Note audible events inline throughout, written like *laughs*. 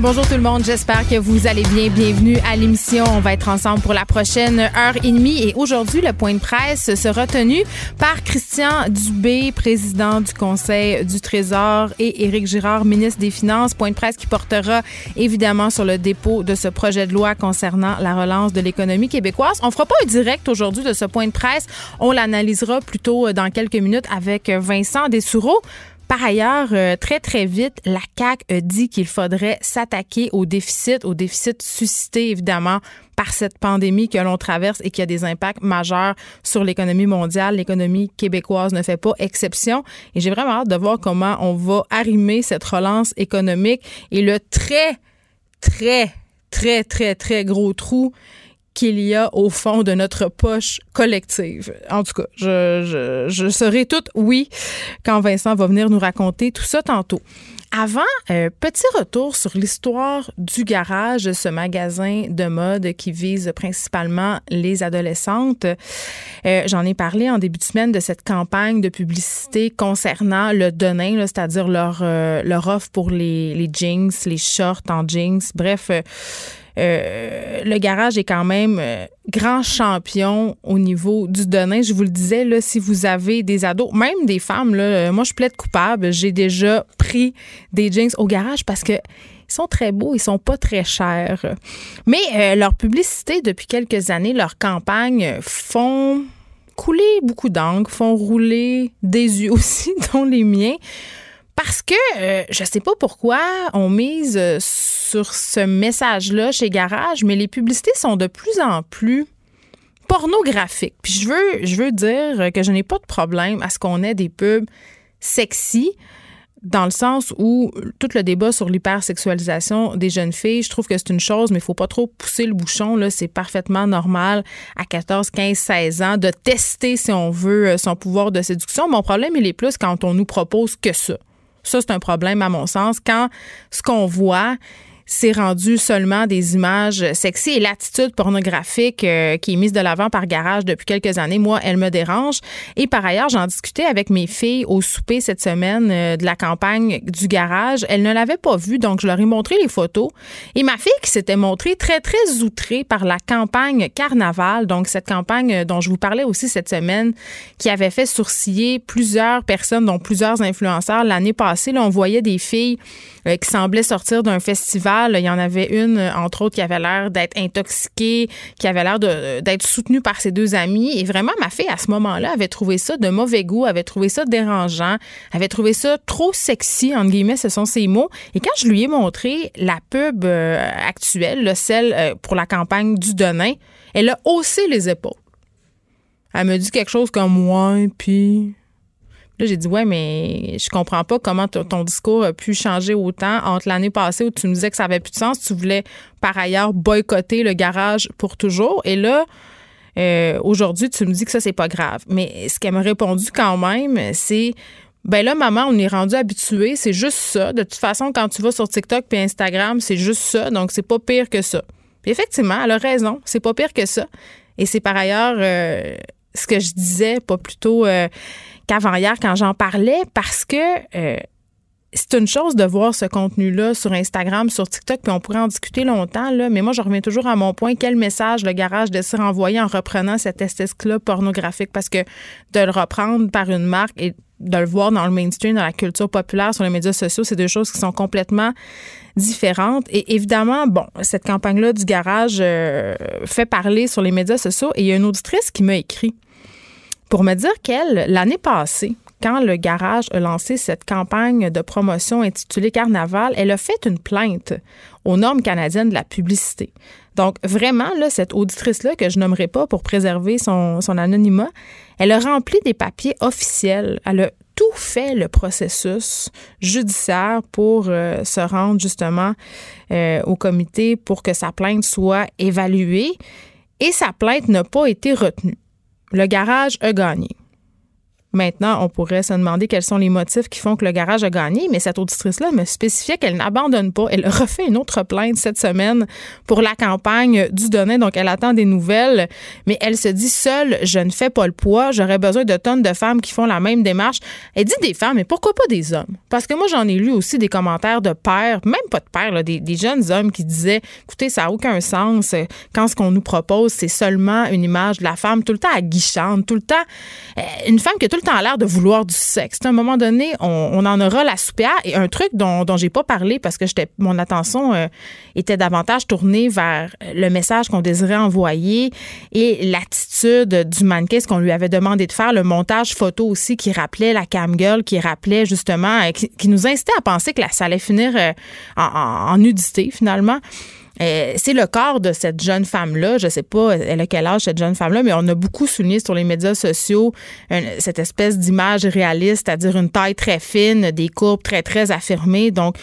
Bonjour tout le monde, j'espère que vous allez bien. Bienvenue à l'émission. On va être ensemble pour la prochaine heure et demie. Et aujourd'hui, le point de presse sera tenu par Christian Dubé, président du Conseil du Trésor, et Éric Girard, ministre des Finances. Point de presse qui portera évidemment sur le dépôt de ce projet de loi concernant la relance de l'économie québécoise. On fera pas un direct aujourd'hui de ce point de presse. On l'analysera plutôt dans quelques minutes avec Vincent Dessoureau. Par ailleurs, euh, très, très vite, la CAQ a dit qu'il faudrait s'attaquer au déficit, au déficit suscité évidemment par cette pandémie que l'on traverse et qui a des impacts majeurs sur l'économie mondiale. L'économie québécoise ne fait pas exception. Et j'ai vraiment hâte de voir comment on va arrimer cette relance économique et le très, très, très, très, très gros trou qu'il y a au fond de notre poche collective. En tout cas, je, serai toute oui quand Vincent va venir nous raconter tout ça tantôt. Avant, euh, petit retour sur l'histoire du garage, ce magasin de mode qui vise principalement les adolescentes. Euh, j'en ai parlé en début de semaine de cette campagne de publicité concernant le Denain, c'est-à-dire leur, euh, leur offre pour les, jeans, les shorts en jeans. Bref, le garage est quand même euh, grand champion au niveau du donné. Je vous le disais, là, si vous avez des ados, même des femmes, là, euh, moi, je plaide coupable. J'ai déjà pris des jeans au garage parce que ils sont très beaux, ils sont pas très chers. Mais leur publicité depuis quelques années, leur campagne font couler beaucoup d'encre, font rouler des yeux *laughs* aussi, dont les miens. Parce que je sais pas pourquoi on mise sur ce message-là chez Garage, mais les publicités sont de plus en plus pornographiques. Puis je veux, je veux dire que je n'ai pas de problème à ce qu'on ait des pubs sexy dans le sens où tout le débat sur l'hypersexualisation des jeunes filles, je trouve que c'est une chose, mais il faut pas trop pousser le bouchon. Là, c'est parfaitement normal à 14, 15, 16 ans de tester, si on veut, son pouvoir de séduction. Mon problème, il est plus quand on nous propose que ça. Ça, c'est un problème à mon sens. Quand ce qu'on voit, c'est rendu seulement des images sexy et l'attitude pornographique euh, qui est mise de l'avant par Garage depuis quelques années, moi, elle me dérange. Et par ailleurs, j'en discutais avec mes filles au souper cette semaine euh, de la campagne du Garage. Elles ne l'avaient pas vu, donc je leur ai montré les photos. Et ma fille qui s'était montrée très, très outrée par la campagne Carnaval, donc cette campagne dont je vous parlais aussi cette semaine, qui avait fait sourciller plusieurs personnes, dont plusieurs influenceurs l'année passée. On voyait des filles euh, qui semblaient sortir d'un festival il y en avait une, entre autres, qui avait l'air d'être intoxiquée, qui avait l'air d'être soutenue par ses deux amis. Et vraiment, ma fille, à ce moment-là, avait trouvé ça de mauvais goût, avait trouvé ça dérangeant, avait trouvé ça trop sexy, entre guillemets, ce sont ses mots. Et quand je lui ai montré la pub euh, actuelle, celle euh, pour la campagne du Donin, elle a haussé les épaules. Elle me dit quelque chose comme ouais, puis Là, j'ai dit, ouais, mais je comprends pas comment ton discours a pu changer autant entre l'année passée où tu nous disais que ça avait plus de sens. Tu voulais, par ailleurs, boycotter le garage pour toujours. Et là, euh, aujourd'hui, tu me dis que ça, c'est pas grave. Mais ce qu'elle m'a répondu quand même, c'est ben là, maman, on est rendu habitué. C'est juste ça. De toute façon, quand tu vas sur TikTok puis Instagram, c'est juste ça. Donc, c'est pas pire que ça. Puis effectivement, elle a raison. C'est pas pire que ça. Et c'est par ailleurs euh, ce que je disais, pas plutôt. Euh, qu'avant-hier quand j'en parlais parce que euh, c'est une chose de voir ce contenu-là sur Instagram, sur TikTok, puis on pourrait en discuter longtemps, là, mais moi, je reviens toujours à mon point. Quel message le garage de se renvoyer en reprenant cet esthétique-là pornographique? Parce que de le reprendre par une marque et de le voir dans le mainstream, dans la culture populaire, sur les médias sociaux, c'est deux choses qui sont complètement différentes. Et évidemment, bon, cette campagne-là du garage euh, fait parler sur les médias sociaux et il y a une auditrice qui m'a écrit pour me dire qu'elle, l'année passée, quand le garage a lancé cette campagne de promotion intitulée Carnaval, elle a fait une plainte aux normes canadiennes de la publicité. Donc, vraiment, là, cette auditrice-là, que je nommerai pas pour préserver son, anonymat, elle a rempli des papiers officiels. Elle a tout fait le processus judiciaire pour euh, se rendre justement euh, au comité pour que sa plainte soit évaluée. Et sa plainte n'a pas été retenue. Le garage a gagné. Maintenant, on pourrait se demander quels sont les motifs qui font que le garage a gagné, mais cette auditrice-là me spécifiait qu'elle n'abandonne pas. Elle refait une autre plainte cette semaine pour la campagne du Donnet, donc elle attend des nouvelles, mais elle se dit seule, je ne fais pas le poids, j'aurais besoin de tonnes de femmes qui font la même démarche. Elle dit des femmes, mais pourquoi pas des hommes? Parce que moi, j'en ai lu aussi des commentaires de pères, même pas de pères, des, jeunes hommes qui disaient, écoutez, ça n'a aucun sens quand ce qu'on nous propose, c'est seulement une image de la femme tout le temps aguichante, tout le temps, euh, une femme qui a tout le temps l'air de vouloir du sexe. À un moment donné, on, en aura la soupière. Et un truc dont, j'ai pas parlé parce que mon attention euh, était davantage tournée vers le message qu'on désirait envoyer et l'attitude du mannequin, qu'on lui avait demandé de faire, le montage photo aussi qui rappelait la cam girl, qui rappelait justement, euh, qui, nous incitait à penser que ça allait finir euh, en nudité finalement. Euh, c'est le corps de cette jeune femme-là. Je sais pas, elle a quel âge cette jeune femme-là, mais on a beaucoup souligné sur les médias sociaux cette espèce d'image réaliste, c'est-à-dire une taille très fine, des courbes très, très affirmées. Donc,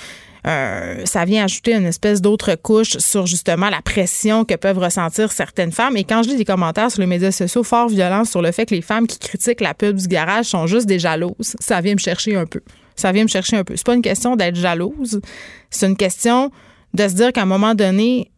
euh, ça vient ajouter une espèce d'autre couche sur justement la pression que peuvent ressentir certaines femmes. Et quand je lis des commentaires sur les médias sociaux fort violents sur le fait que les femmes qui critiquent la pub du garage sont juste des jalouses, ça vient me chercher un peu. Ça vient me chercher un peu. C'est pas une question d'être jalouse, c'est une question de se dire qu'à un moment donné,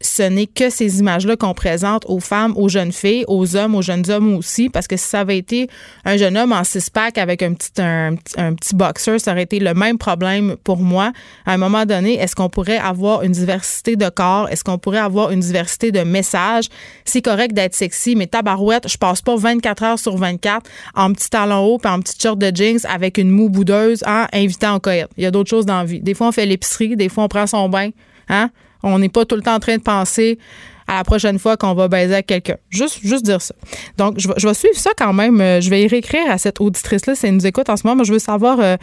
ce n'est que ces images-là qu'on présente aux femmes, aux jeunes filles, aux hommes, aux jeunes hommes aussi, parce que si ça avait été un jeune homme en six-pack avec un petit, un, petit boxer, ça aurait été le même problème pour moi. À un moment donné, est-ce qu'on pourrait avoir une diversité de corps? Est-ce qu'on pourrait avoir une diversité de messages? C'est correct d'être sexy, mais tabarouette, je passe pas 24 heures sur 24 en petit talon haut et en petit short de jeans avec une moue boudeuse en invitant en. Il y a d'autres choses dans la vie. Des fois, on fait l'épicerie, des fois, on prend son bain. Hein? On n'est pas tout le temps en train de penser à la prochaine fois qu'on va baiser avec quelqu'un. Juste, juste dire ça. Donc, je, vais suivre ça quand même. Euh, je vais y réécrire à cette auditrice-là si elle nous écoute en ce moment. Moi, je veux savoir euh,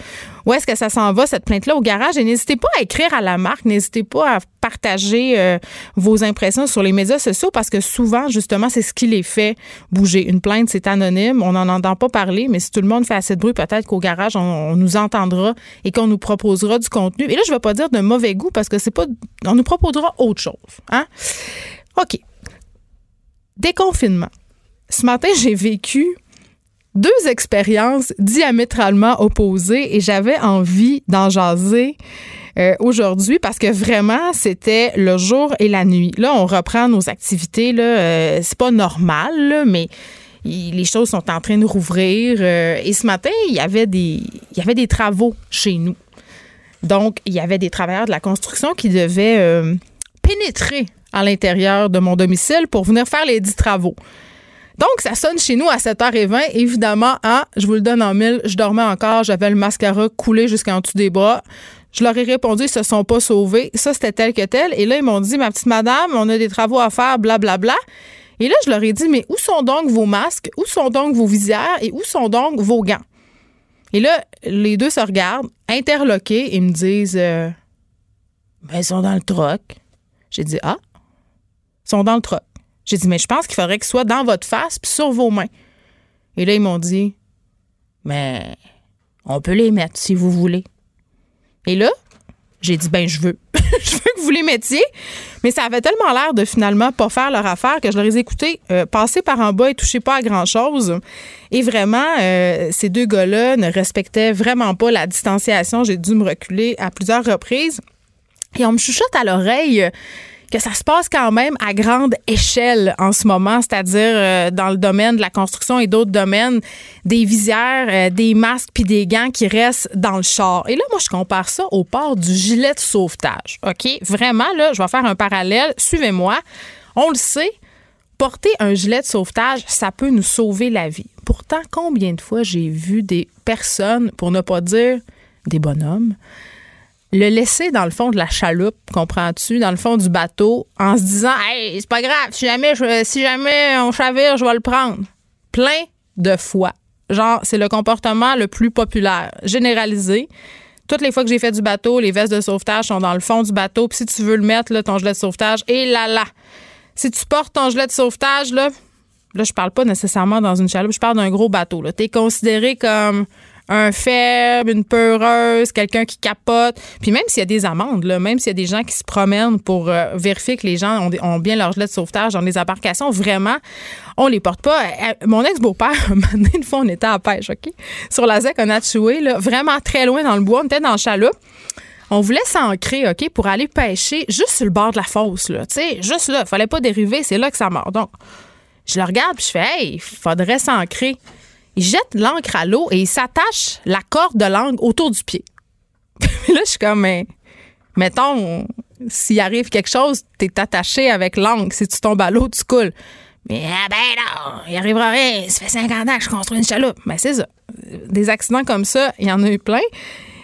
où est-ce que ça s'en va, cette plainte-là, au garage. Et n'hésitez pas à écrire à la marque. N'hésitez pas à partager euh, vos impressions sur les médias sociaux parce que souvent, justement, c'est ce qui les fait bouger. Une plainte, c'est anonyme. On n'en entend pas parler, mais si tout le monde fait assez de bruit, peut-être qu'au garage, on, nous entendra et qu'on nous proposera du contenu. Et là, je ne vais pas dire de mauvais goût parce que c'est pas. On nous proposera autre chose. Hein? OK. Déconfinement. Ce matin, j'ai vécu deux expériences diamétralement opposées et j'avais envie d'en jaser euh, aujourd'hui parce que vraiment c'était le jour et la nuit. Là, on reprend nos activités là, euh, c'est pas normal mais les choses sont en train de rouvrir euh, et ce matin, il y avait des il y avait des travaux chez nous. Donc, il y avait des travailleurs de la construction qui devaient pénétrer à l'intérieur de mon domicile pour venir faire les dix travaux. Donc, ça sonne chez nous à 7h20. Évidemment, hein, je vous le donne en mille, je dormais encore, j'avais le mascara coulé jusqu'en dessous des bras. Je leur ai répondu, ils se sont pas sauvés. Ça, c'était tel que tel. Et là, ils m'ont dit, ma petite madame, on a des travaux à faire, blablabla. Bla, bla. Et là, je leur ai dit, mais où sont donc vos masques? Où sont donc vos visières? Et où sont donc vos gants? Et là, les deux se regardent, interloqués, et me disent, euh, ben, ils sont dans le troc. J'ai dit, ah, sont dans le truck. J'ai dit, mais je pense qu'il faudrait qu'ils soient dans votre face puis sur vos mains. Et là, ils m'ont dit, mais on peut les mettre si vous voulez. Et là, j'ai dit, ben, je veux. *laughs* je veux que vous les mettiez. Mais ça avait tellement l'air de finalement pas faire leur affaire que je leur ai écouté euh, passer par en bas et toucher pas à grand-chose. Et vraiment, euh, ces deux gars-là ne respectaient vraiment pas la distanciation. J'ai dû me reculer à plusieurs reprises. Et on me chuchote à l'oreille que ça se passe quand même à grande échelle en ce moment, c'est-à-dire euh, dans le domaine de la construction et d'autres domaines, des visières, euh, des masques puis des gants qui restent dans le char. Et là, moi, je compare ça au port du gilet de sauvetage. OK? Vraiment, là, je vais faire un parallèle. Suivez-moi. On le sait, porter un gilet de sauvetage, ça peut nous sauver la vie. Pourtant, combien de fois j'ai vu des personnes, pour ne pas dire des bonhommes, le laisser dans le fond de la chaloupe, comprends-tu, dans le fond du bateau, en se disant, hey, c'est pas grave, si jamais, si jamais on chavire, je vais le prendre. Plein de fois. Genre, c'est le comportement le plus populaire, généralisé. Toutes les fois que j'ai fait du bateau, les vestes de sauvetage sont dans le fond du bateau. Puis si tu veux le mettre, là, ton gilet de sauvetage, et là là. Si tu portes ton gilet de sauvetage, là, là, je parle pas nécessairement dans une chaloupe, je parle d'un gros bateau. Tu es considéré comme un faible, une peureuse, quelqu'un qui capote. Puis même s'il y a des amendes, là, même s'il y a des gens qui se promènent pour euh, vérifier que les gens ont, bien leur gilet de sauvetage dans les embarcations, vraiment, on les porte pas. Euh, mon ex-beau-père, *laughs* une fois, on était à pêche, OK? Sur la ZEC, on a là, vraiment très loin dans le bois. On était dans le chaloupe. On voulait s'ancrer, OK, pour aller pêcher juste sur le bord de la fosse, là. Tu sais, juste là. Fallait pas dériver, c'est là que ça mord. Donc, je le regarde, puis je fais, hey, faudrait s'ancrer. Il jette l'encre à l'eau et il s'attache la corde de langue autour du pied. *laughs* là, je suis comme, mais, mettons, s'il arrive quelque chose, t'es attaché avec l'angle. Si tu tombes à l'eau, tu coules. Mais ah ben non, il arrivera rien. Ça fait 50 ans que je construis une chaloupe. Mais c'est ça. Des accidents comme ça, il y en a eu plein.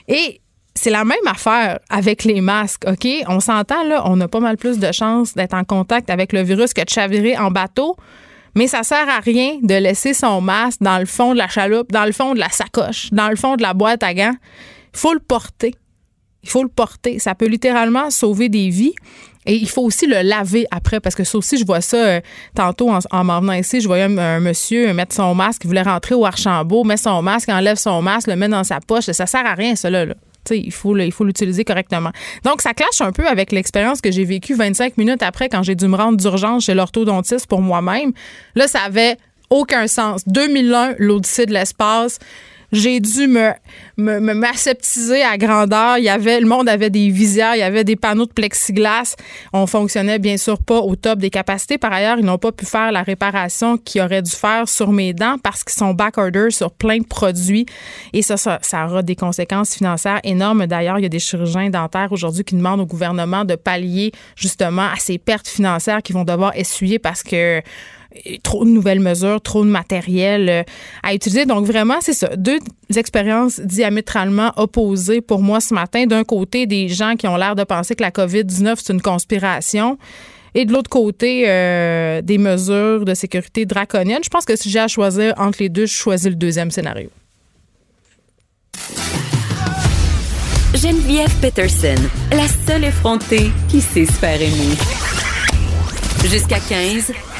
Et c'est la même affaire avec les masques, OK? On s'entend, là, on a pas mal plus de chances d'être en contact avec le virus que de chavirer en bateau. Mais ça sert à rien de laisser son masque dans le fond de la chaloupe, dans le fond de la sacoche, dans le fond de la boîte à gants. Il faut le porter. Il faut le porter. Ça peut littéralement sauver des vies. Et il faut aussi le laver après, parce que ça aussi, je vois ça euh, tantôt en, m'en venant ici. Je voyais un, monsieur mettre son masque, il voulait rentrer au Archambault, met son masque, enlève son masque, le met dans sa poche. Ça sert à rien, ça, là. Il faut, il faut l'utiliser correctement. Donc, ça clash un peu avec l'expérience que j'ai vécue 25 minutes après quand j'ai dû me rendre d'urgence chez l'orthodontiste pour moi-même. Là, ça avait aucun sens. 2001, l'Odyssée de l'espace j'ai dû me, me, à grandeur. Il y avait, le monde avait des visières, il y avait des panneaux de plexiglas. On fonctionnait bien sûr pas au top des capacités. Par ailleurs, ils n'ont pas pu faire la réparation qu'ils auraient dû faire sur mes dents parce qu'ils sont back-order sur plein de produits. Et ça, ça, ça aura des conséquences financières énormes. D'ailleurs, il y a des chirurgiens dentaires aujourd'hui qui demandent au gouvernement de pallier justement à ces pertes financières qu'ils vont devoir essuyer parce que trop de nouvelles mesures, trop de matériel euh, à utiliser. Donc vraiment, c'est ça. Deux expériences diamétralement opposées pour moi ce matin. D'un côté, des gens qui ont l'air de penser que la COVID-19, c'est une conspiration. Et de l'autre côté, euh, des mesures de sécurité draconiennes. Je pense que si j'ai à choisir entre les deux, je choisis le deuxième scénario. Geneviève Peterson, la seule effrontée qui sait se faire aimer. Jusqu'à 15,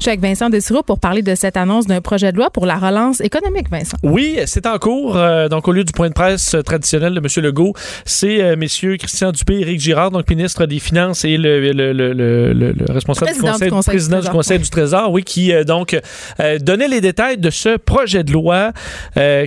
Je suis avec Vincent Dessureau pour parler de cette annonce d'un projet de loi pour la relance économique, Vincent. Oui, c'est en cours. Euh, donc, au lieu du point de presse traditionnel de M. Legault, c'est euh, messieurs Christian Dupé et Éric Girard, donc ministre des Finances et le, le, le, le responsable du conseil, du président du Conseil du Trésor, oui, qui euh, donc donnait les détails de ce projet de loi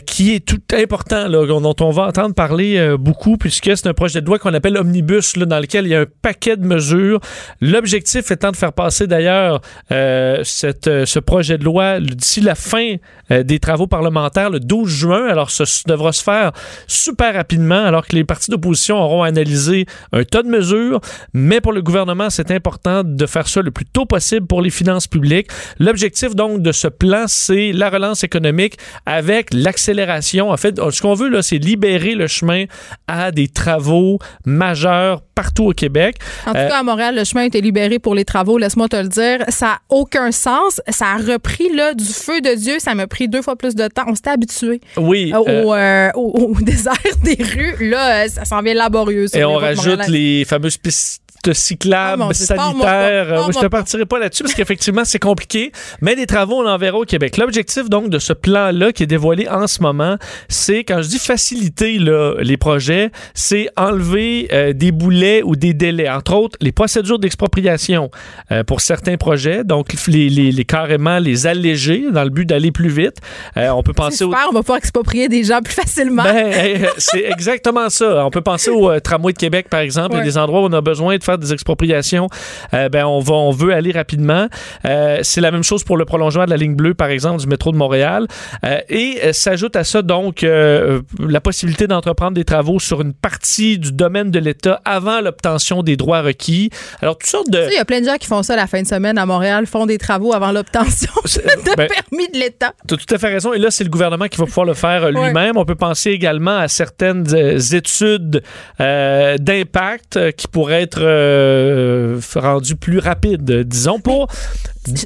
qui est tout important, là, dont on va entendre parler beaucoup, puisque c'est un projet de loi qu'on appelle Omnibus, là, dans lequel il y a un paquet de mesures. L'objectif étant de faire passer d'ailleurs euh, euh, ce projet de loi d'ici la fin euh, des travaux parlementaires le 12 juin. Alors, ça devra se faire super rapidement, alors que les partis d'opposition auront analysé un tas de mesures. Mais pour le gouvernement, c'est important de faire ça le plus tôt possible pour les finances publiques. L'objectif donc de ce plan, c'est la relance économique avec l'accélération. En fait, ce qu'on veut là, c'est libérer le chemin à des travaux majeurs partout au Québec. En tout cas, à Montréal, le chemin a été libéré pour les travaux laisse-moi te le dire. Ça n'a aucun sens. Ça a repris là, du feu de Dieu. Ça m'a pris deux fois plus de temps. On s'était habitué oui, euh, euh, au, *laughs* désert des rues. Là, ça s'en vient laborieux. Et on rajoute les fameuses pistes cyclables, ah, sanitaires. Euh, je te partirai pas là-dessus parce qu'effectivement, c'est compliqué. Mais des travaux, on en verra au Québec. L'objectif, donc, de ce plan-là qui est dévoilé en ce moment, c'est, quand je dis faciliter là, les projets, c'est enlever euh, des boulets ou des délais. Entre autres, les procédures d'expropriation euh, pour certains projets. Donc, les, les, les, carrément les alléger dans le but d'aller plus vite. on peut penser super, on va pouvoir exproprier des gens plus facilement. Ben, c'est exactement ça. On peut penser au tramway de Québec, par exemple. Il y a des endroits où on a besoin de faire des expropriations, euh, ben on va, on veut aller rapidement. Euh, c'est la même chose pour le prolongement de la ligne bleue, par exemple, du métro de Montréal. Euh, et s'ajoute à ça donc la possibilité d'entreprendre des travaux sur une partie du domaine de l'État avant l'obtention des droits requis. Alors, toutes sortes de... Il y a plein de gens qui font ça la fin de semaine à Montréal, font des travaux avant l'obtention *laughs* de ben, permis de l'État. Tu as tout à fait raison. Et là, c'est le gouvernement qui va pouvoir le faire lui-même. On peut penser également à certaines études d'impact qui pourraient être euh, rendu plus rapide, disons, pour...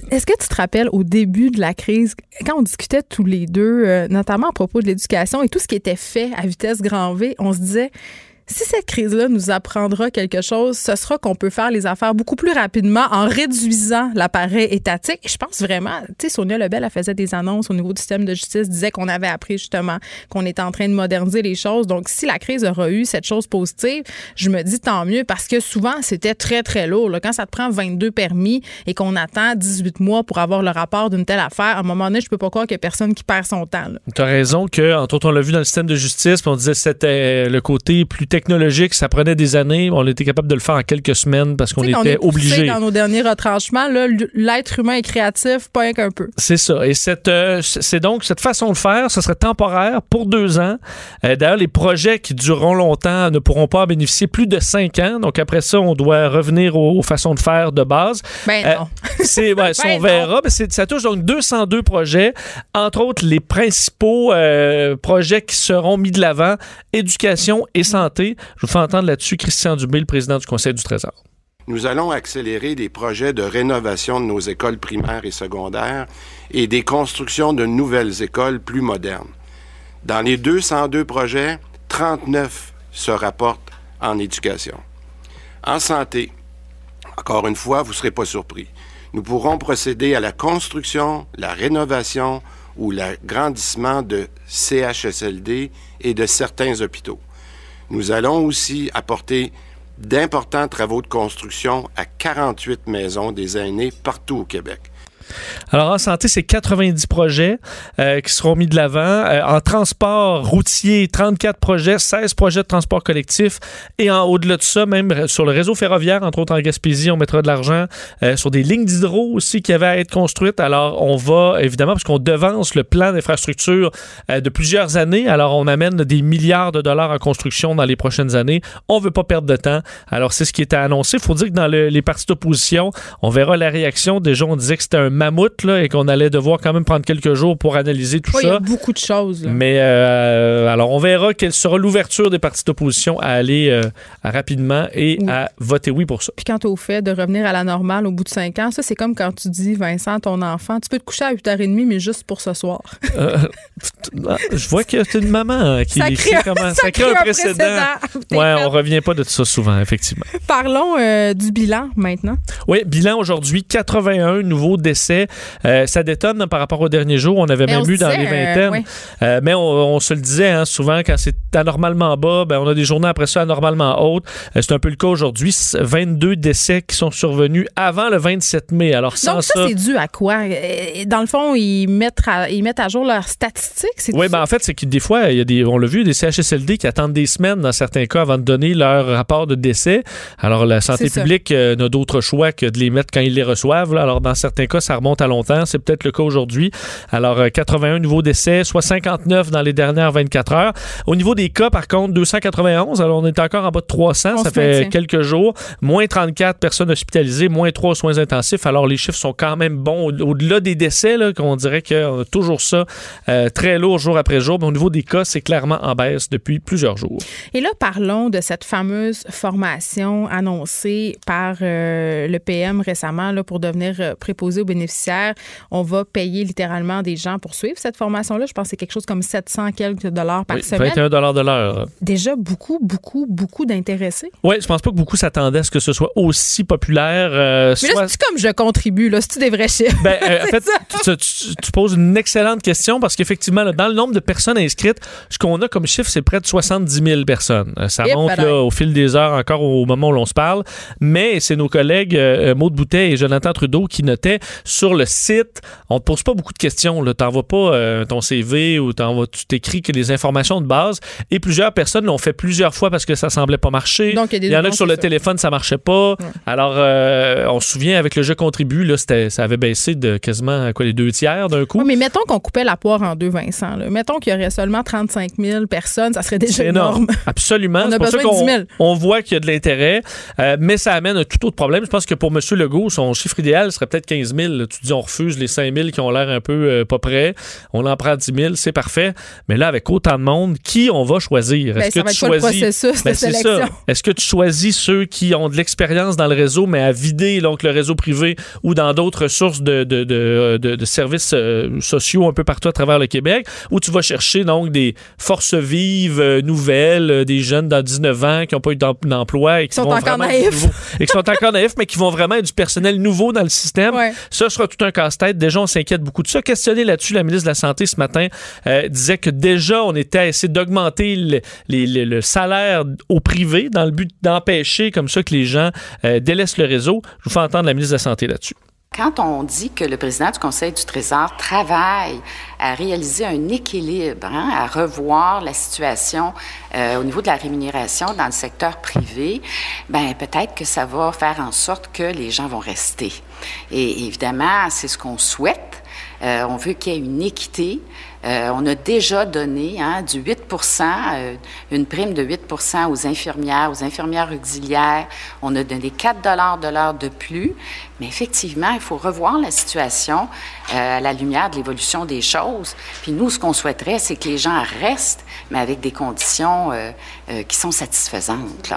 Est-ce que tu te rappelles au début de la crise, quand on discutait tous les deux, euh, notamment à propos de l'éducation et tout ce qui était fait à vitesse grand V, on se disait si cette crise-là nous apprendra quelque chose, ce sera qu'on peut faire les affaires beaucoup plus rapidement en réduisant l'appareil étatique. Je pense vraiment, tu sais, Sonia Lebel, elle faisait des annonces au niveau du système de justice, disait qu'on avait appris justement qu'on était en train de moderniser les choses. Donc, si la crise aura eu cette chose positive, je me dis tant mieux parce que souvent, c'était très, très lourd. Quand ça te prend 22 permis et qu'on attend 18 mois pour avoir le rapport d'une telle affaire, à un moment donné, je peux pas croire qu'il y a personne qui perd son temps. Tu as raison que, entre autres, on l'a vu dans le système de justice, on disait que c'était le côté plus technologique, ça prenait des années. On était capable de le faire en quelques semaines parce qu'on était obligé. Dans nos derniers retranchements, l'être humain est créatif, pas qu'un peu. C'est ça. Et euh, c'est donc cette façon de faire, ce serait temporaire pour deux ans. Euh, d'ailleurs, les projets qui dureront longtemps ne pourront pas bénéficier plus de cinq ans. Donc après ça, on doit revenir aux, façons de faire de base. Ben euh, non. *laughs* c'est, ouais, on ben verra. Mais ça touche donc 202 projets, entre autres les principaux projets qui seront mis de l'avant, éducation et santé. Je vous fais entendre là-dessus Christian Dubé, le président du Conseil du Trésor. Nous allons accélérer des projets de rénovation de nos écoles primaires et secondaires et des constructions de nouvelles écoles plus modernes. Dans les 202 projets, 39 se rapportent en éducation. En santé, encore une fois, vous ne serez pas surpris. Nous pourrons procéder à la construction, la rénovation ou l'agrandissement de CHSLD et de certains hôpitaux. Nous allons aussi apporter d'importants travaux de construction à 48 maisons des aînés partout au Québec. Alors en santé, c'est 90 projets euh, qui seront mis de l'avant. Euh, en transport routier, 34 projets, 16 projets de transport collectif. Et en au-delà de ça, même sur le réseau ferroviaire, entre autres en Gaspésie, on mettra de l'argent euh, sur des lignes d'hydro aussi qui avaient à être construites. Alors on va évidemment, parce qu'on devance le plan d'infrastructure de plusieurs années, alors on amène des milliards de dollars en construction dans les prochaines années. On veut pas perdre de temps. Alors c'est ce qui était annoncé. Il faut dire que dans les partis d'opposition, on verra la réaction. Déjà, on disait que c'était un mammouth là, et qu'on allait devoir quand même prendre quelques jours pour analyser tout ça. Il y a beaucoup de choses. Mais euh, alors, on verra quelle sera l'ouverture des partis d'opposition à aller euh, rapidement et à voter oui pour ça. Puis quant au fait de revenir à la normale au bout de cinq ans, ça, c'est comme quand tu dis, Vincent, ton enfant, tu peux te coucher à 8h30, mais juste pour ce soir. Euh, je vois que c'est une maman qui, ça crée, comment, *laughs* ça crée un, précédent. Ouais, on revient pas de ça souvent, effectivement. Parlons du bilan maintenant. Oui, bilan aujourd'hui, 81 nouveaux décès euh, ça détonne par rapport au dernier jour. On avait même eu dans les euh, vingtaines. Euh, mais on, se le disait hein, souvent, quand c'est anormalement bas, ben, on a des journées après ça anormalement hautes. c'est un peu le cas aujourd'hui. 22 décès qui sont survenus avant le 27 mai. Alors, sans Donc, ça, c'est dû à quoi? Dans le fond, ils mettent à, ils mettent à jour leurs statistiques? Oui, ben, en fait, c'est que des fois, il y a des, on l'a vu, des CHSLD qui attendent des semaines dans certains cas avant de donner leur rapport de décès. Alors, la santé publique n'a d'autre choix que de les mettre quand ils les reçoivent. Alors, dans certains cas, ça remonte à longtemps. C'est peut-être le cas aujourd'hui. Alors, 81 euh, nouveaux décès, soit 59 dans les dernières 24 heures. Au niveau des cas, par contre, 291. Alors, on est encore en bas de 300. ça fait quelques jours. Moins 34 personnes hospitalisées, moins 3 soins intensifs. Alors, les chiffres sont quand même bons. Au-delà des décès, là, qu'on dirait qu'on a toujours ça euh, très lourd jour après jour. Mais au niveau des cas, c'est clairement en baisse depuis plusieurs jours. Et là, parlons de cette fameuse formation annoncée par euh, le PM récemment là, pour devenir préposé aux bénéficiaires on va payer littéralement des gens pour suivre cette formation-là. Je pense que c'est quelque chose comme 700 quelques dollars par semaine. 21 dollars de l'heure. Déjà beaucoup, beaucoup, beaucoup d'intéressés. Oui, je pense pas que beaucoup s'attendaient à ce que ce soit aussi populaire. Euh, Mais là, c'est comme je contribue, là, c'est-tu des vrais chiffres? Ben, euh, *laughs* en fait, tu, poses une excellente question parce qu'effectivement, dans le nombre de personnes inscrites, ce qu'on a comme chiffre, c'est près de 70 000 personnes. Euh, ça monte au fil des heures, encore au moment où l'on se parle. Mais c'est nos collègues Maude Boutet et Jonathan Trudeau qui notaient sur le site, on te pose pas beaucoup de questions. Tu n'envoies pas euh, ton CV ou tu t'écris que des informations de base. Et plusieurs personnes l'ont fait plusieurs fois parce que ça semblait pas marcher. Donc, il y, en a que sur le téléphone, ça marchait pas. Alors, euh, on se souvient, avec le jeu contribue, là, ça avait baissé de quasiment quoi, les deux tiers d'un coup. mais mettons qu'on coupait la poire en deux, Vincent. Mettons qu'il y aurait seulement 35 000 personnes, ça serait déjà énorme. Absolument. *laughs* on a besoin de 10 000. On voit qu'il y a de l'intérêt, euh, mais ça amène un tout autre problème. Je pense que pour M. Legault, son chiffre idéal serait peut-être 15 000 000. tu dis, on refuse les 5 000 qui ont l'air un peu euh, pas prêts. On en prend 10 000, c'est parfait. Mais là, avec autant de monde, qui on va choisir? Ben, Est-ce que tu choisis. Ben, Est-ce que tu choisis ceux qui ont de l'expérience dans le réseau, mais à vider donc, le réseau privé ou dans d'autres sources de, de, de, de services euh, sociaux un peu partout à travers le Québec, ou tu vas chercher donc des forces vives, euh, nouvelles, des jeunes dans 19 ans qui n'ont pas eu d'emploi et qui, sont encore naïfs. et qui sont encore naïfs, mais qui vont vraiment être du personnel nouveau dans le système. Ça sera tout un casse-tête. Déjà, on s'inquiète beaucoup de ça. Questionner là-dessus, la ministre de la Santé ce matin euh, disait que déjà, on était à essayer d'augmenter le, salaire au privé dans le but d'empêcher comme ça que les gens euh, délaissent le réseau. Je vous fais entendre la ministre de la Santé là-dessus. Quand on dit que le président du Conseil du Trésor travaille à réaliser un équilibre, hein, à revoir la situation euh, au niveau de la rémunération dans le secteur privé, ben peut-être que ça va faire en sorte que les gens vont rester. Et évidemment, c'est ce qu'on souhaite. Euh, on veut qu'il y ait une équité. Euh, on a déjà donné hein, du 8% euh, une prime de 8% aux infirmières, aux infirmières auxiliaires. On a donné 4 de l'heure de plus. Mais effectivement, il faut revoir la situation à la lumière de l'évolution des choses. Puis nous, ce qu'on souhaiterait, c'est que les gens restent, mais avec des conditions qui sont satisfaisantes.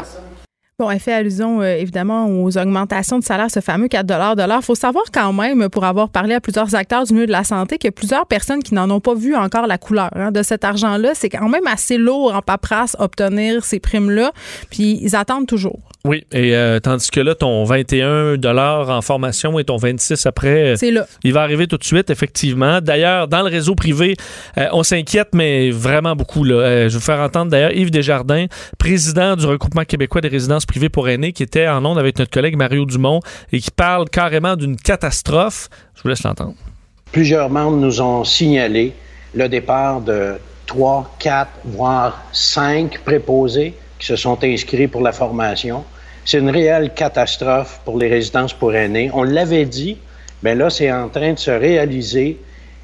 Bon, elle fait allusion euh, évidemment aux augmentations de salaire, ce fameux 4 de l'heure. Il faut savoir quand même, pour avoir parlé à plusieurs acteurs du milieu de la santé, que plusieurs personnes qui n'en ont pas vu encore la couleur hein, de cet argent-là, c'est quand même assez lourd en paperasse obtenir ces primes-là. Puis ils attendent toujours. Oui, et euh, tandis que là, ton 21 en formation et ton 26 après, euh, là. il va arriver tout de suite, effectivement. D'ailleurs, dans le réseau privé, on s'inquiète, mais vraiment beaucoup. Là. je vais vous faire entendre d'ailleurs Yves Desjardins, président du regroupement québécois des résidences privé pour aînés qui était en ondes avec notre collègue Mario Dumont et qui parle carrément d'une catastrophe. Je vous laisse l'entendre. Plusieurs membres nous ont signalé le départ de trois, quatre, voire cinq préposés qui se sont inscrits pour la formation. C'est une réelle catastrophe pour les résidences pour aînés. On l'avait dit, mais là, c'est en train de se réaliser.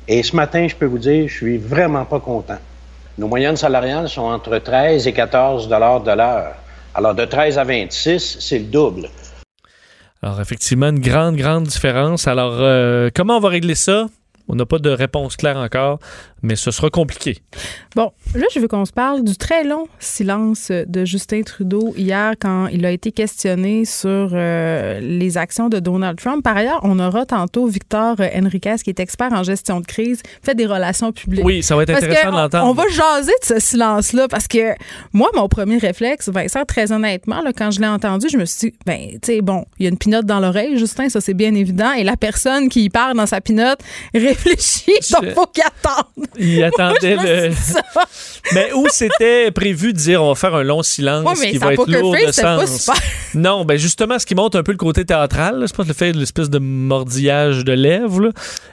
Et ce matin, je peux vous dire, je suis vraiment pas content. Nos moyennes salariales sont entre 13 et 14 dollars de l'heure. Alors, de 13 à 26, c'est le double. Alors, effectivement, une grande, grande différence. Alors, euh, comment on va régler ça? On n'a pas de réponse claire encore, mais ce sera compliqué. Bon, là, je veux qu'on se parle du très long silence de Justin Trudeau hier quand il a été questionné sur euh, les actions de Donald Trump. Par ailleurs, on aura tantôt Victor Henriquez, qui est expert en gestion de crise, fait des relations publiques. Oui, ça va être intéressant de l'entendre. On va jaser de ce silence-là parce que moi, mon premier réflexe, Vincent, très honnêtement, là, quand je l'ai entendu, je me suis dit, ben, tu sais, bon, il y a une pinote dans l'oreille, Justin, ça c'est bien évident, et la personne qui parle dans sa pinote donc faut qu'il attende. Il *laughs* attendait le. mais où c'était prévu de dire on va faire un long silence qui va être lourd de sens. Non, ben justement, ce qui montre un peu le côté théâtral, c'est pas le fait de l'espèce de mordillage de lèvres.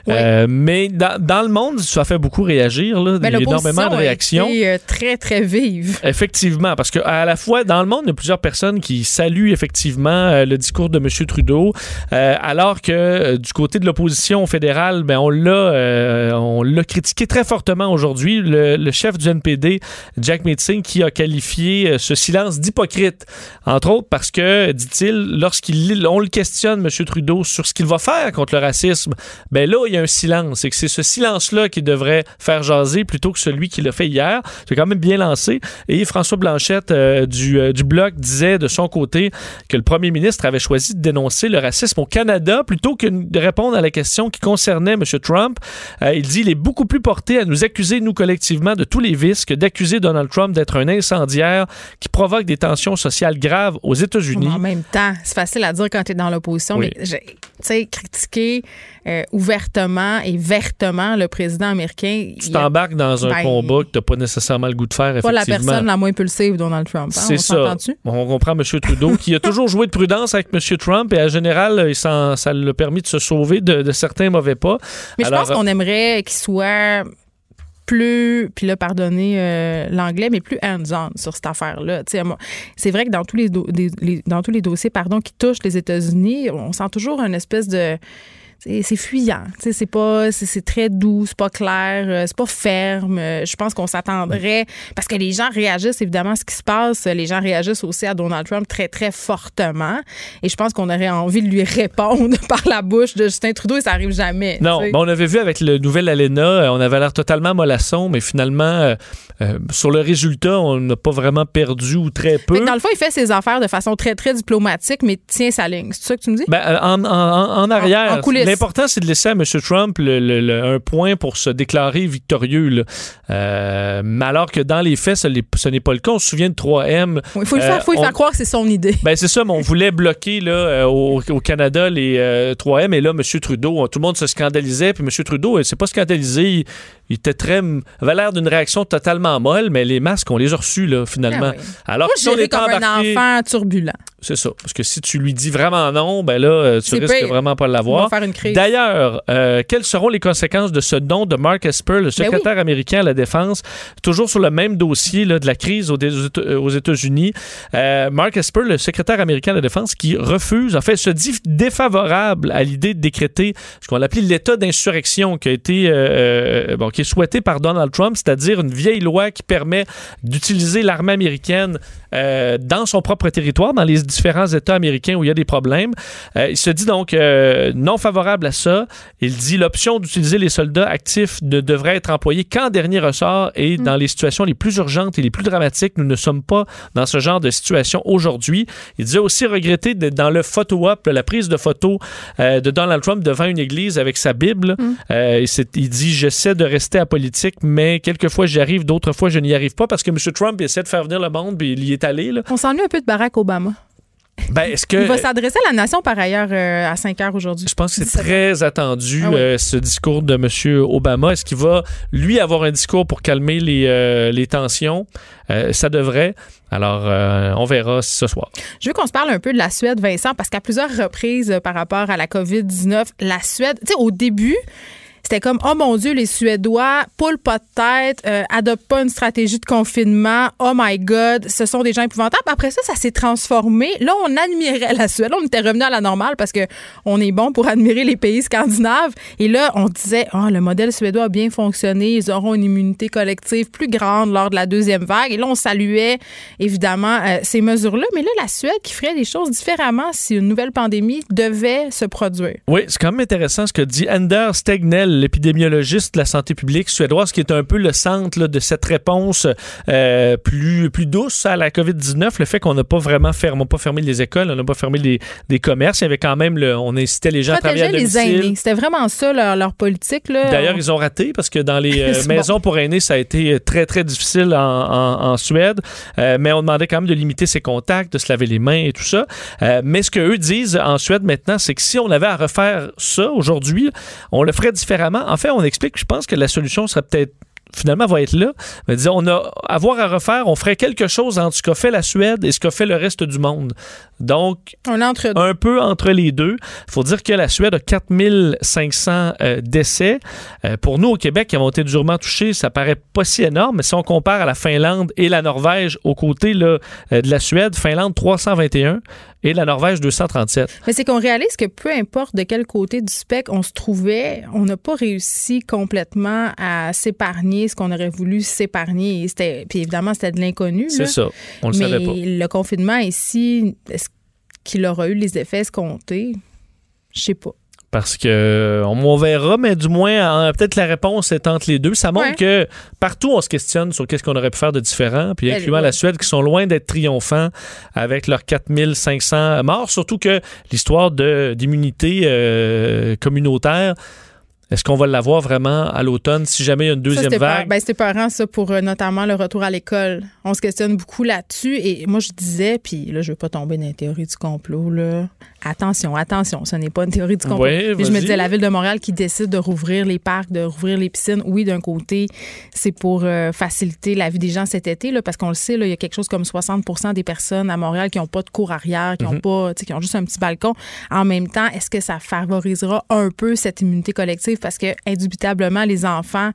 Euh, mais dans, le monde, ça fait beaucoup réagir. Là. Ben, il y a énormément de réactions. Euh, très, très vive. Effectivement, parce qu'à la fois, dans le monde, il y a plusieurs personnes qui saluent effectivement euh, le discours de M. Trudeau, alors que du côté de l'opposition fédérale, ben, on l'a on l'a critiqué très fortement aujourd'hui. Le, chef du NPD, Jack Metzing, qui a qualifié euh, ce silence d'hypocrite, entre autres parce que, dit-il, lorsqu'on le questionne, M. Trudeau, sur ce qu'il va faire contre le racisme, ben là, il y a un silence. Et que c'est ce silence-là qui devrait faire jaser plutôt que celui qu'il a fait hier. C'est quand même bien lancé. Et François Blanchette euh, du, euh, du Bloc disait de son côté que le premier ministre avait choisi de dénoncer le racisme au Canada plutôt que de répondre à la question qui concernait M. Trump. Il dit il est beaucoup plus porté à nous accuser, nous collectivement, de tous les vices que d'accuser Donald Trump d'être un incendiaire qui provoque des tensions sociales graves aux États-Unis. En même temps, c'est facile à dire quand tu es dans l'opposition, mais tu sais, critiquer euh, ouvertement et vertement le président américain. Tu t'embarques dans un ben, combat que tu n'as pas nécessairement le goût de faire, effectivement. Pas la personne la moins impulsive, Donald Trump. Hein, c'est ça. On comprend M. Trudeau, qui a toujours joué de prudence avec M. Trump et en général, ça l'a permis de se sauver de, certains mauvais pas. Mais je pense qu'on aimerait qu'il soit plus, puis là, pardonnez euh, l'anglais, mais plus hands-on sur cette affaire-là. C'est vrai que dans tous les, dans tous les dossiers pardon, qui touchent les États-Unis, on sent toujours une espèce de c'est fuyant. C'est pas c'est très doux, c'est pas clair, euh, c'est pas ferme. Euh, je pense qu'on s'attendrait parce que les gens réagissent évidemment à ce qui se passe. Les gens réagissent aussi à Donald Trump très très fortement et je pense qu'on aurait envie de lui *laughs* répondre *laughs* par la bouche de Justin Trudeau et ça arrive jamais. Non, on avait vu avec le nouvel Alena, euh, on avait l'air totalement mollasson, mais finalement sur le résultat, on n'a pas vraiment perdu ou très peu. dans le fond, il fait ses affaires de façon très très diplomatique, mais tient sa ligne. C'est ça que tu me dis? Ben, en, en, arrière. En, L'important, c'est de laisser à M. Trump un point pour se déclarer victorieux. Euh, mais alors que dans les faits, ce n'est pas le cas. On se souvient de 3M. Il faut, lui faire, euh, croire que c'est son idée. Ben, c'est ça, mais on voulait bloquer là, euh, au, Canada les 3M. Et là, M. Trudeau, tout le monde se scandalisait. Puis M. Trudeau, il s'est pas scandalisé. Il, était très. avait l'air d'une réaction totalement molle, mais les masques, on les a reçus, là, finalement. Ah alors, si on est comme un enfant turbulent. C'est ça. Parce que si tu lui dis vraiment non, ben là, tu risques vraiment pas de l'avoir. D'ailleurs, euh, quelles seront les conséquences de ce don de Mark Esper, le ben secrétaire américain à la Défense, toujours sur le même dossier là, de la crise aux, aux États-Unis? Euh, Mark Esper, le secrétaire américain à la Défense, qui refuse, en fait, se dit défavorable à l'idée de décréter ce qu'on appelle l'état d'insurrection qui a été, euh, bon, qui est souhaité par Donald Trump, c'est-à-dire une vieille loi qui permet d'utiliser l'armée américaine dans son propre territoire, dans les différents États américains où il y a des problèmes. il se dit donc non favorable à ça. Il dit l'option d'utiliser les soldats actifs ne devrait être employée qu'en dernier ressort et mm. dans les situations les plus urgentes et les plus dramatiques. Nous ne sommes pas dans ce genre de situation aujourd'hui. Il disait aussi regretter dans le photo-op, la prise de photo euh, de Donald Trump devant une église avec sa Bible. Mm. Euh, il dit J'essaie de rester apolitique, mais quelquefois j'y arrive, d'autres fois je n'y arrive pas parce que M. Trump essaie de faire venir le monde puis il y est allé. Là. On s'ennuie un peu de Barack Obama. Ben, est-ce que, il va s'adresser à la nation par ailleurs euh, à 5 heures aujourd'hui. Je pense que c'est très attendu ah euh, ce discours de M. Obama. Est-ce qu'il va lui avoir un discours pour calmer les, euh, les tensions? Ça devrait. Alors, on verra ce soir. Je veux qu'on se parle un peu de la Suède, Vincent, parce qu'à plusieurs reprises par rapport à la COVID-19, la Suède, tu sais, au début, c'était comme, oh mon Dieu, les Suédois, poule pas de tête, euh, adoptent pas une stratégie de confinement. Oh my God, ce sont des gens épouvantables. Après ça, ça s'est transformé. Là, on admirait la Suède. Là, on était revenu à la normale parce que on est bon pour admirer les pays scandinaves. Et là, on disait, oh, le modèle suédois a bien fonctionné. Ils auront une immunité collective plus grande lors de la deuxième vague. Et là, on saluait évidemment euh, ces mesures-là. Mais là, la Suède qui ferait des choses différemment si une nouvelle pandémie devait se produire. Oui, c'est quand même intéressant ce que dit Anders Stegnell l'épidémiologiste de la santé publique suédoise, qui est un peu le centre de cette réponse euh, plus, plus douce à la COVID-19, le fait qu'on n'a pas vraiment fermé, pas fermé les écoles, on n'a pas fermé les, les, commerces. Il y avait quand même, le, on incitait les gens à travailler à domicile. les aînés. C'était vraiment ça leur, politique. D'ailleurs, ils ont raté parce que dans les *laughs* euh, maisons pour aînés, ça a été très, très difficile en, Suède. Euh, mais on demandait quand même de limiter ses contacts, de se laver les mains et tout ça. mais ce qu'eux disent en Suède maintenant, c'est que si on avait à refaire ça aujourd'hui, on le ferait différemment en fait, on explique, je pense que la solution serait peut-être finalement va être là. Mais disons, on a à voir à refaire, on ferait quelque chose entre ce qu'a fait la Suède et ce qu'a fait le reste du monde. Donc, un peu entre les deux. Il faut dire que la Suède a 4500 euh, décès. Euh, pour nous, au Québec, qui avons été durement touchés, ça paraît pas si énorme, mais si on compare à la Finlande et la Norvège aux côtés là, euh, de la Suède, Finlande 321, et la Norvège 237. Mais c'est qu'on réalise que peu importe de quel côté du spectre on se trouvait, on n'a pas réussi complètement à s'épargner ce qu'on aurait voulu s'épargner. Puis évidemment, c'était de l'inconnu. C'est ça. On le savait pas. Le confinement ici, est-ce qu'il aura eu les effets escomptés? Je sais pas parce que on, verra, mais du moins, peut-être la réponse est entre les deux. Ça montre que partout, on se questionne sur qu'est-ce qu'on aurait pu faire de différent, puis incluant la Suède, qui sont loin d'être triomphants avec leurs 4500 morts, surtout que l'histoire d'immunité euh, communautaire est-ce qu'on va l'avoir vraiment à l'automne si jamais il y a une deuxième vague? Ben, c'était parent, ça, pour euh, notamment le retour à l'école. On se questionne beaucoup là-dessus. Et moi, je disais, puis là, je veux pas tomber dans la théorie du complot, là. Attention, attention, ce n'est pas une théorie du complot. je me disais, la Ville de Montréal qui décide de rouvrir les parcs, de rouvrir les piscines, oui, d'un côté, c'est pour euh, faciliter la vie des gens cet été, là, parce qu'on le sait, là, il y a quelque chose comme 60% des personnes à Montréal qui n'ont pas de cour arrière, qui ont mhm. pas, qui ont juste un petit balcon. En même temps, est-ce que ça favorisera un peu cette immunité collective? Parce que, indubitablement, les enfants,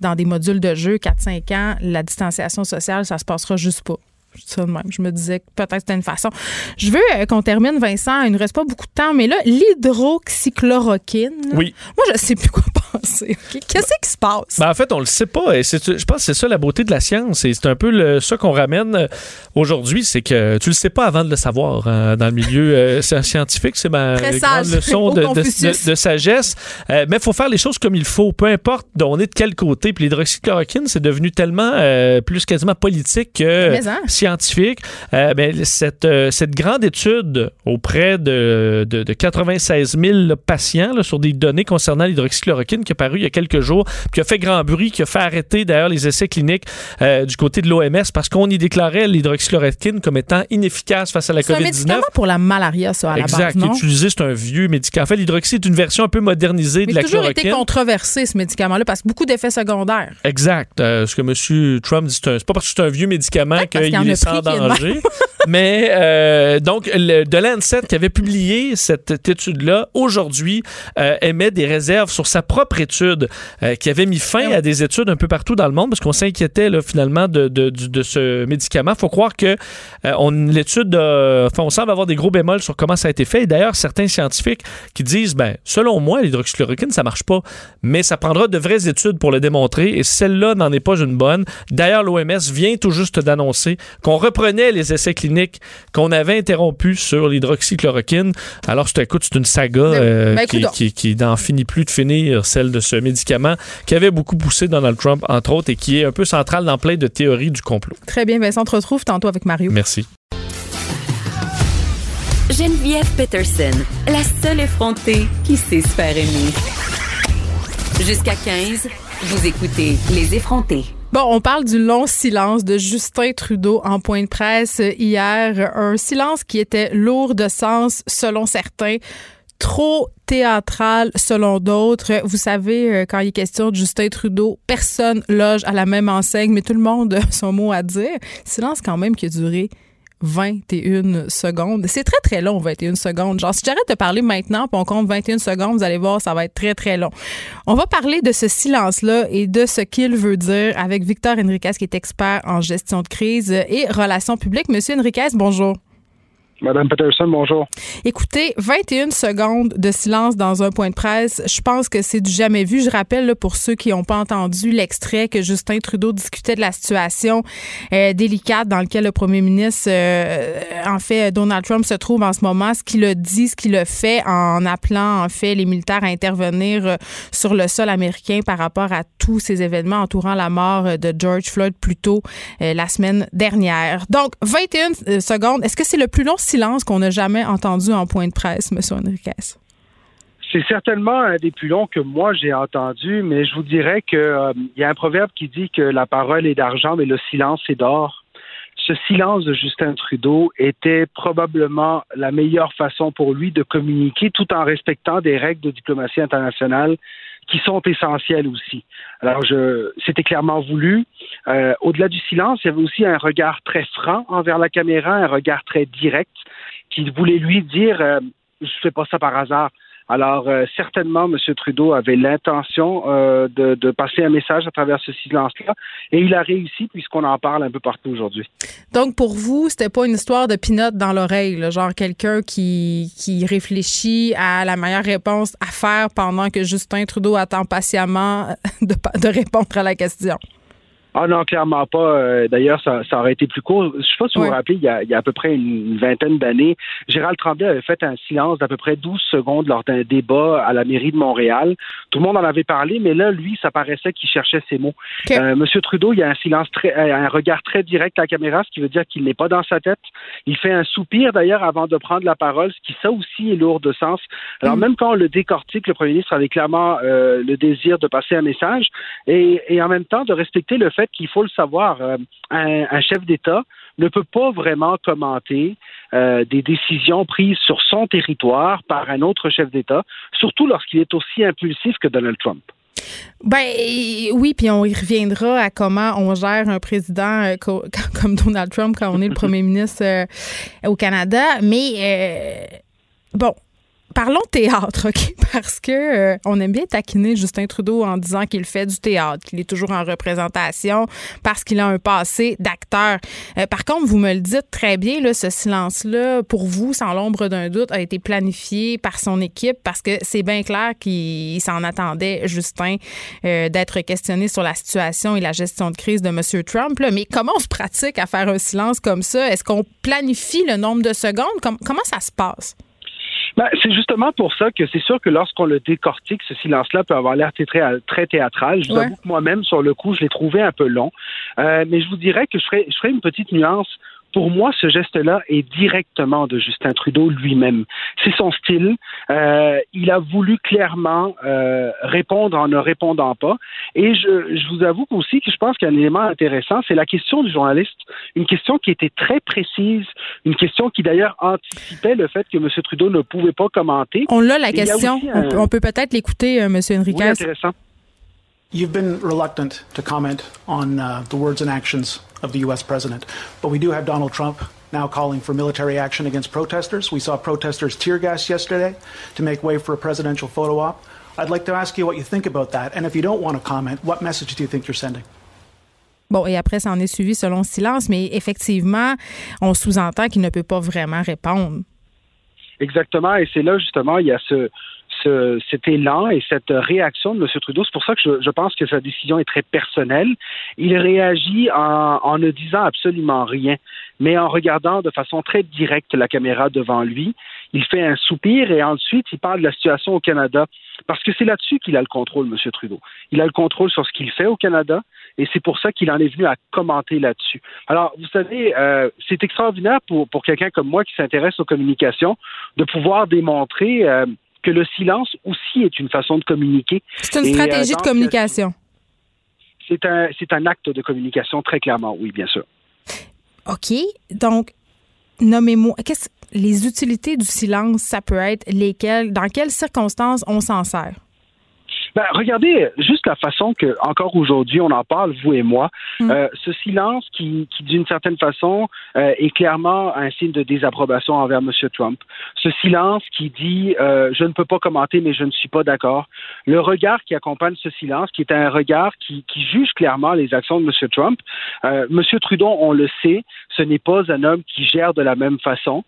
dans des modules de jeu, 4-5 ans, la distanciation sociale, ça se passera juste pas. Ça de même. Je me disais que peut-être c'était une façon. Je veux euh, qu'on termine, Vincent. Il ne reste pas beaucoup de temps, mais là, l'hydroxychloroquine. Oui. Moi, je ne sais plus quoi *laughs* penser. Qu'est-ce qui se passe? Ben, en fait, on le sait pas. Et je pense que c'est ça la beauté de la science. Et c'est un peu le, ça qu'on ramène euh, aujourd'hui. C'est que tu le sais pas avant de le savoir hein, dans le milieu euh, *laughs* scientifique. C'est ma grande leçon *laughs* de, de, sagesse. mais il faut faire les choses comme il faut. Peu importe d'où on est de quel côté. Puis l'hydroxychloroquine, c'est devenu tellement plus quasiment politique que hein? Scientifique. Euh, ben, cette, euh, cette grande étude auprès de, de, 96 000 patients sur des données concernant l'hydroxychloroquine qui est paru il y a quelques jours, qui a fait grand bruit, qui a fait arrêter d'ailleurs les essais cliniques euh, du côté de l'OMS parce qu'on y déclarait l'hydroxychloroquine comme étant inefficace face à la COVID-19. C'est un médicament pour la malaria, ça, à exact, la base, utilisé, c'est un vieux médicament. En fait, l'hydroxy est une version un peu modernisée de la chloroquine. a toujours été controversé, ce médicament-là, parce que beaucoup d'effets secondaires. Exact. ce que M. Trump dit, c'est pas parce que c'est un vieux médicament qu'il est sans danger. *laughs* Mais euh, donc, le, de Lancet qui avait publié cette étude-là, aujourd'hui, euh, émet des réserves sur sa propre étude euh, qui avait mis fin à des études un peu partout dans le monde parce qu'on s'inquiétait finalement de, de, de, ce médicament. faut croire que on l'étude, enfin, on semble avoir des gros bémols sur comment ça a été fait. Et d'ailleurs, certains scientifiques qui disent, ben, selon moi, l'hydroxychloroquine, ça marche pas, mais ça prendra de vraies études pour le démontrer. Et celle-là n'en est pas une bonne. D'ailleurs, l'OMS vient tout juste d'annoncer qu'on reprenait les essais cliniques qu'on avait interrompus sur l'hydroxychloroquine. Alors, c'est, écoute, c'est une saga ben, euh, ben, qui, qui, n'en finit plus de finir, celle de ce médicament qui avait beaucoup poussé Donald Trump, entre autres, et qui est un peu central dans plein de théories du complot. Très bien, Vincent, on te retrouve tantôt avec Mario. Merci. Geneviève Peterson, la seule effrontée qui sait se faire aimer. Jusqu'à 15, vous écoutez Les effrontés. Bon, on parle du long silence de Justin Trudeau en point de presse hier. Un silence qui était lourd de sens selon certains trop théâtral selon d'autres. Vous savez, euh, quand il est question de Justin Trudeau, personne loge à la même enseigne, mais tout le monde *laughs* a son mot à dire. Silence quand même qui a duré 21 secondes. C'est très, très long, 21 secondes. Genre, si j'arrête de parler maintenant, puis on compte 21 secondes, vous allez voir, ça va être très, très long. On va parler de ce silence-là et de ce qu'il veut dire avec Victor Enriquez, qui est expert en gestion de crise et relations publiques. Monsieur Enriquez, bonjour. Madame Peterson, bonjour. Écoutez, 21 secondes de silence dans un point de presse, je pense que c'est du jamais vu. Je rappelle pour ceux qui n'ont pas entendu l'extrait que Justin Trudeau discutait de la situation euh, délicate dans laquelle le premier ministre, euh, en fait, Donald Trump se trouve en ce moment, ce qu'il a dit, ce qu'il a fait en appelant, en fait, les militaires à intervenir euh, sur le sol américain par rapport à tous ces événements entourant la mort de George Floyd plus tôt la semaine dernière. Donc, 21 secondes, est-ce que c'est le plus long silence qu'on n'a jamais entendu en point de presse, M. Enriquez. C'est certainement un des plus longs que moi j'ai entendu, mais je vous dirais qu'il euh, y a un proverbe qui dit que la parole est d'argent, mais le silence est d'or. Ce silence de Justin Trudeau était probablement la meilleure façon pour lui de communiquer tout en respectant des règles de diplomatie internationale qui sont essentielles aussi. Alors, je, c'était clairement voulu. Euh, au-delà du silence, il y avait aussi un regard très franc envers la caméra, un regard très direct, qui voulait lui dire euh, je fais pas ça par hasard. Alors, euh, certainement, M. Trudeau avait l'intention euh, de, passer un message à travers ce silence-là, et il a réussi puisqu'on en parle un peu partout aujourd'hui. Donc, pour vous, c'était pas une histoire de pinote dans l'oreille, genre quelqu'un qui, qui réfléchit à la meilleure réponse à faire pendant que Justin Trudeau attend patiemment *laughs* de, de répondre à la question? Ah non, clairement pas. Euh, d'ailleurs, ça, ça, aurait été plus court. Je sais pas si vous vous rappelez, il y, a, il y a à peu près une, vingtaine d'années, Gérald Tremblay avait fait un silence d'à peu près 12 secondes lors d'un débat à la mairie de Montréal. Tout le monde en avait parlé, mais là, lui, ça paraissait qu'il cherchait ses mots. Euh, Monsieur Trudeau, il y a un silence très, euh, un regard très direct à la caméra, ce qui veut dire qu'il n'est pas dans sa tête. Il fait un soupir d'ailleurs avant de prendre la parole, ce qui ça aussi est lourd de sens. Alors mm. même quand on le décortique, le premier ministre avait clairement le désir de passer un message et, et en même temps de respecter le fait qu'il faut le savoir, euh, un, chef d'État ne peut pas vraiment commenter euh, des décisions prises sur son territoire par un autre chef d'État, surtout lorsqu'il est aussi impulsif que Donald Trump. Ben oui, puis on y reviendra à comment on gère un président euh, *laughs* comme Donald Trump quand on est le premier *laughs* ministre au Canada. Mais bon, parlons théâtre, OK? *laughs* Parce que euh, on aime bien taquiner Justin Trudeau en disant qu'il fait du théâtre, qu'il est toujours en représentation, parce qu'il a un passé d'acteur. Euh, par contre, vous me le dites très bien, là, ce silence-là, pour vous, sans l'ombre d'un doute, a été planifié par son équipe parce que c'est bien clair qu'il s'en attendait, Justin, euh, d'être questionné sur la situation et la gestion de crise de M. Trump. Mais comment on se pratique à faire un silence comme ça? Est-ce qu'on planifie le nombre de secondes? comment ça se passe? Ben, c'est justement pour ça que c'est sûr que lorsqu'on le décortique, ce silence-là peut avoir l'air très, très théâtral. Je vous avoue que moi-même, sur le coup, je l'ai trouvé un peu long. Euh, mais je vous dirais que je ferai, je ferai une petite nuance pour moi, ce geste-là est directement de Justin Trudeau lui-même. C'est son style. Euh, il a voulu clairement euh, répondre en ne répondant pas. Et je, je vous avoue aussi que je pense qu'il y a un élément intéressant, c'est la question du journaliste. Une question qui était très précise, une question qui d'ailleurs anticipait le fait que M. Trudeau ne pouvait pas commenter. On l'a la question. On peut peut-être l'écouter, euh, M. Enriquez. Oui, intéressant. You've been reluctant to comment on uh, the words and actions of the U.S. president, but we do have Donald Trump now calling for military action against protesters. We saw protesters tear gas yesterday to make way for a presidential photo op. I'd like to ask you what you think about that, and if you don't want to comment, what message do you think you're sending? Bon, et après, ça en est suivi selon silence, mais effectivement, on sous-entend qu'il ne peut pas vraiment répondre. Exactement, et c'est là justement, il y a ce, ce, cet élan et cette réaction de M. Trudeau. C'est pour ça que je, pense que sa décision est très personnelle. Il réagit en, ne disant absolument rien, mais en regardant de façon très directe la caméra devant lui. Il fait un soupir et ensuite il parle de la situation au Canada parce que c'est là-dessus qu'il a le contrôle, M. Trudeau. Il a le contrôle sur ce qu'il fait au Canada et c'est pour ça qu'il en est venu à commenter là-dessus. Alors, vous savez, euh, c'est extraordinaire pour, pour quelqu'un comme moi qui s'intéresse aux communications de pouvoir démontrer euh, que le silence aussi est une façon de communiquer. C'est une stratégie de euh, communication. C'est un, c'est un acte de communication, très clairement, oui, bien sûr. OK. Donc, nommez-moi, qu'est-ce, les utilités du silence, ça peut être lesquelles, dans quelles circonstances on s'en sert? Ben, regardez juste la façon que, encore aujourd'hui, on en parle, vous et moi. Mm. Euh, ce silence qui, qui d'une certaine façon, euh, est clairement un signe de désapprobation envers M. Trump. Ce silence qui dit euh, je ne peux pas commenter, mais je ne suis pas d'accord. Le regard qui accompagne ce silence, qui est un regard qui, qui juge clairement les actions de M. Trump. M. Trudeau, on le sait, ce n'est pas un homme qui gère de la même façon.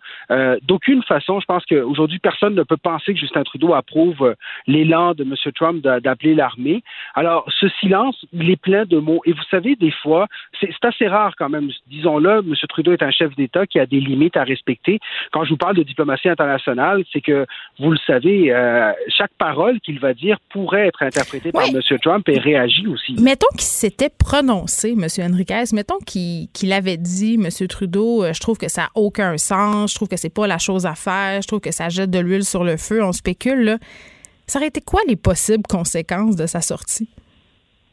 D'aucune façon, je pense qu'aujourd'hui, personne ne peut penser que Justin Trudeau approuve l'élan de M. Trump d'appeler l'armée. Alors, ce silence, il est plein de mots. Et vous savez, des fois, c'est assez rare quand même. Disons-le, M. Trudeau est un chef d'État qui a des limites à respecter. Quand je vous parle de diplomatie internationale, c'est que, vous le savez, euh, chaque parole qu'il va dire pourrait être interprétée par M. Trump et réagit aussi. Mettons qu'il s'était prononcé, M. Enriquez, mettons qu'il avait dit, M. Trudeau, euh, je trouve que ça n'a aucun sens, je trouve que c'est pas la chose à faire, je trouve que ça jette de l'huile sur le feu, on spécule, là. Ça aurait été quoi les possibles conséquences de sa sortie?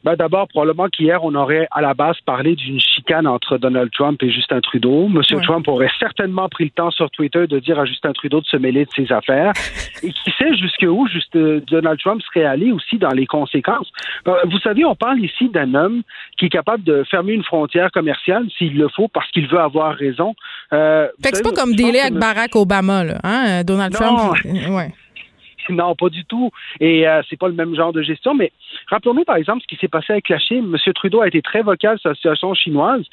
Ben D'abord, probablement qu'hier, on aurait à la base parlé d'une chicane entre Donald Trump et Justin Trudeau. Monsieur Trump aurait certainement pris le temps sur Twitter de dire à Justin Trudeau de se mêler de ses affaires. *laughs* et qui sait jusqu'où juste euh, Donald Trump serait allé aussi dans les conséquences. Euh, vous savez, on parle ici d'un homme qui est capable de fermer une frontière commerciale s'il le faut parce qu'il veut avoir raison. Euh, fait que c'est pas comme délai avec Barack Obama, là, hein? Donald Trump. Ouais. Non, pas du tout. Et euh, c'est pas le même genre de gestion. Mais rappelons-nous, par exemple, ce qui s'est passé avec la Chine. M. Trudeau a été très vocal sur la situation chinoise.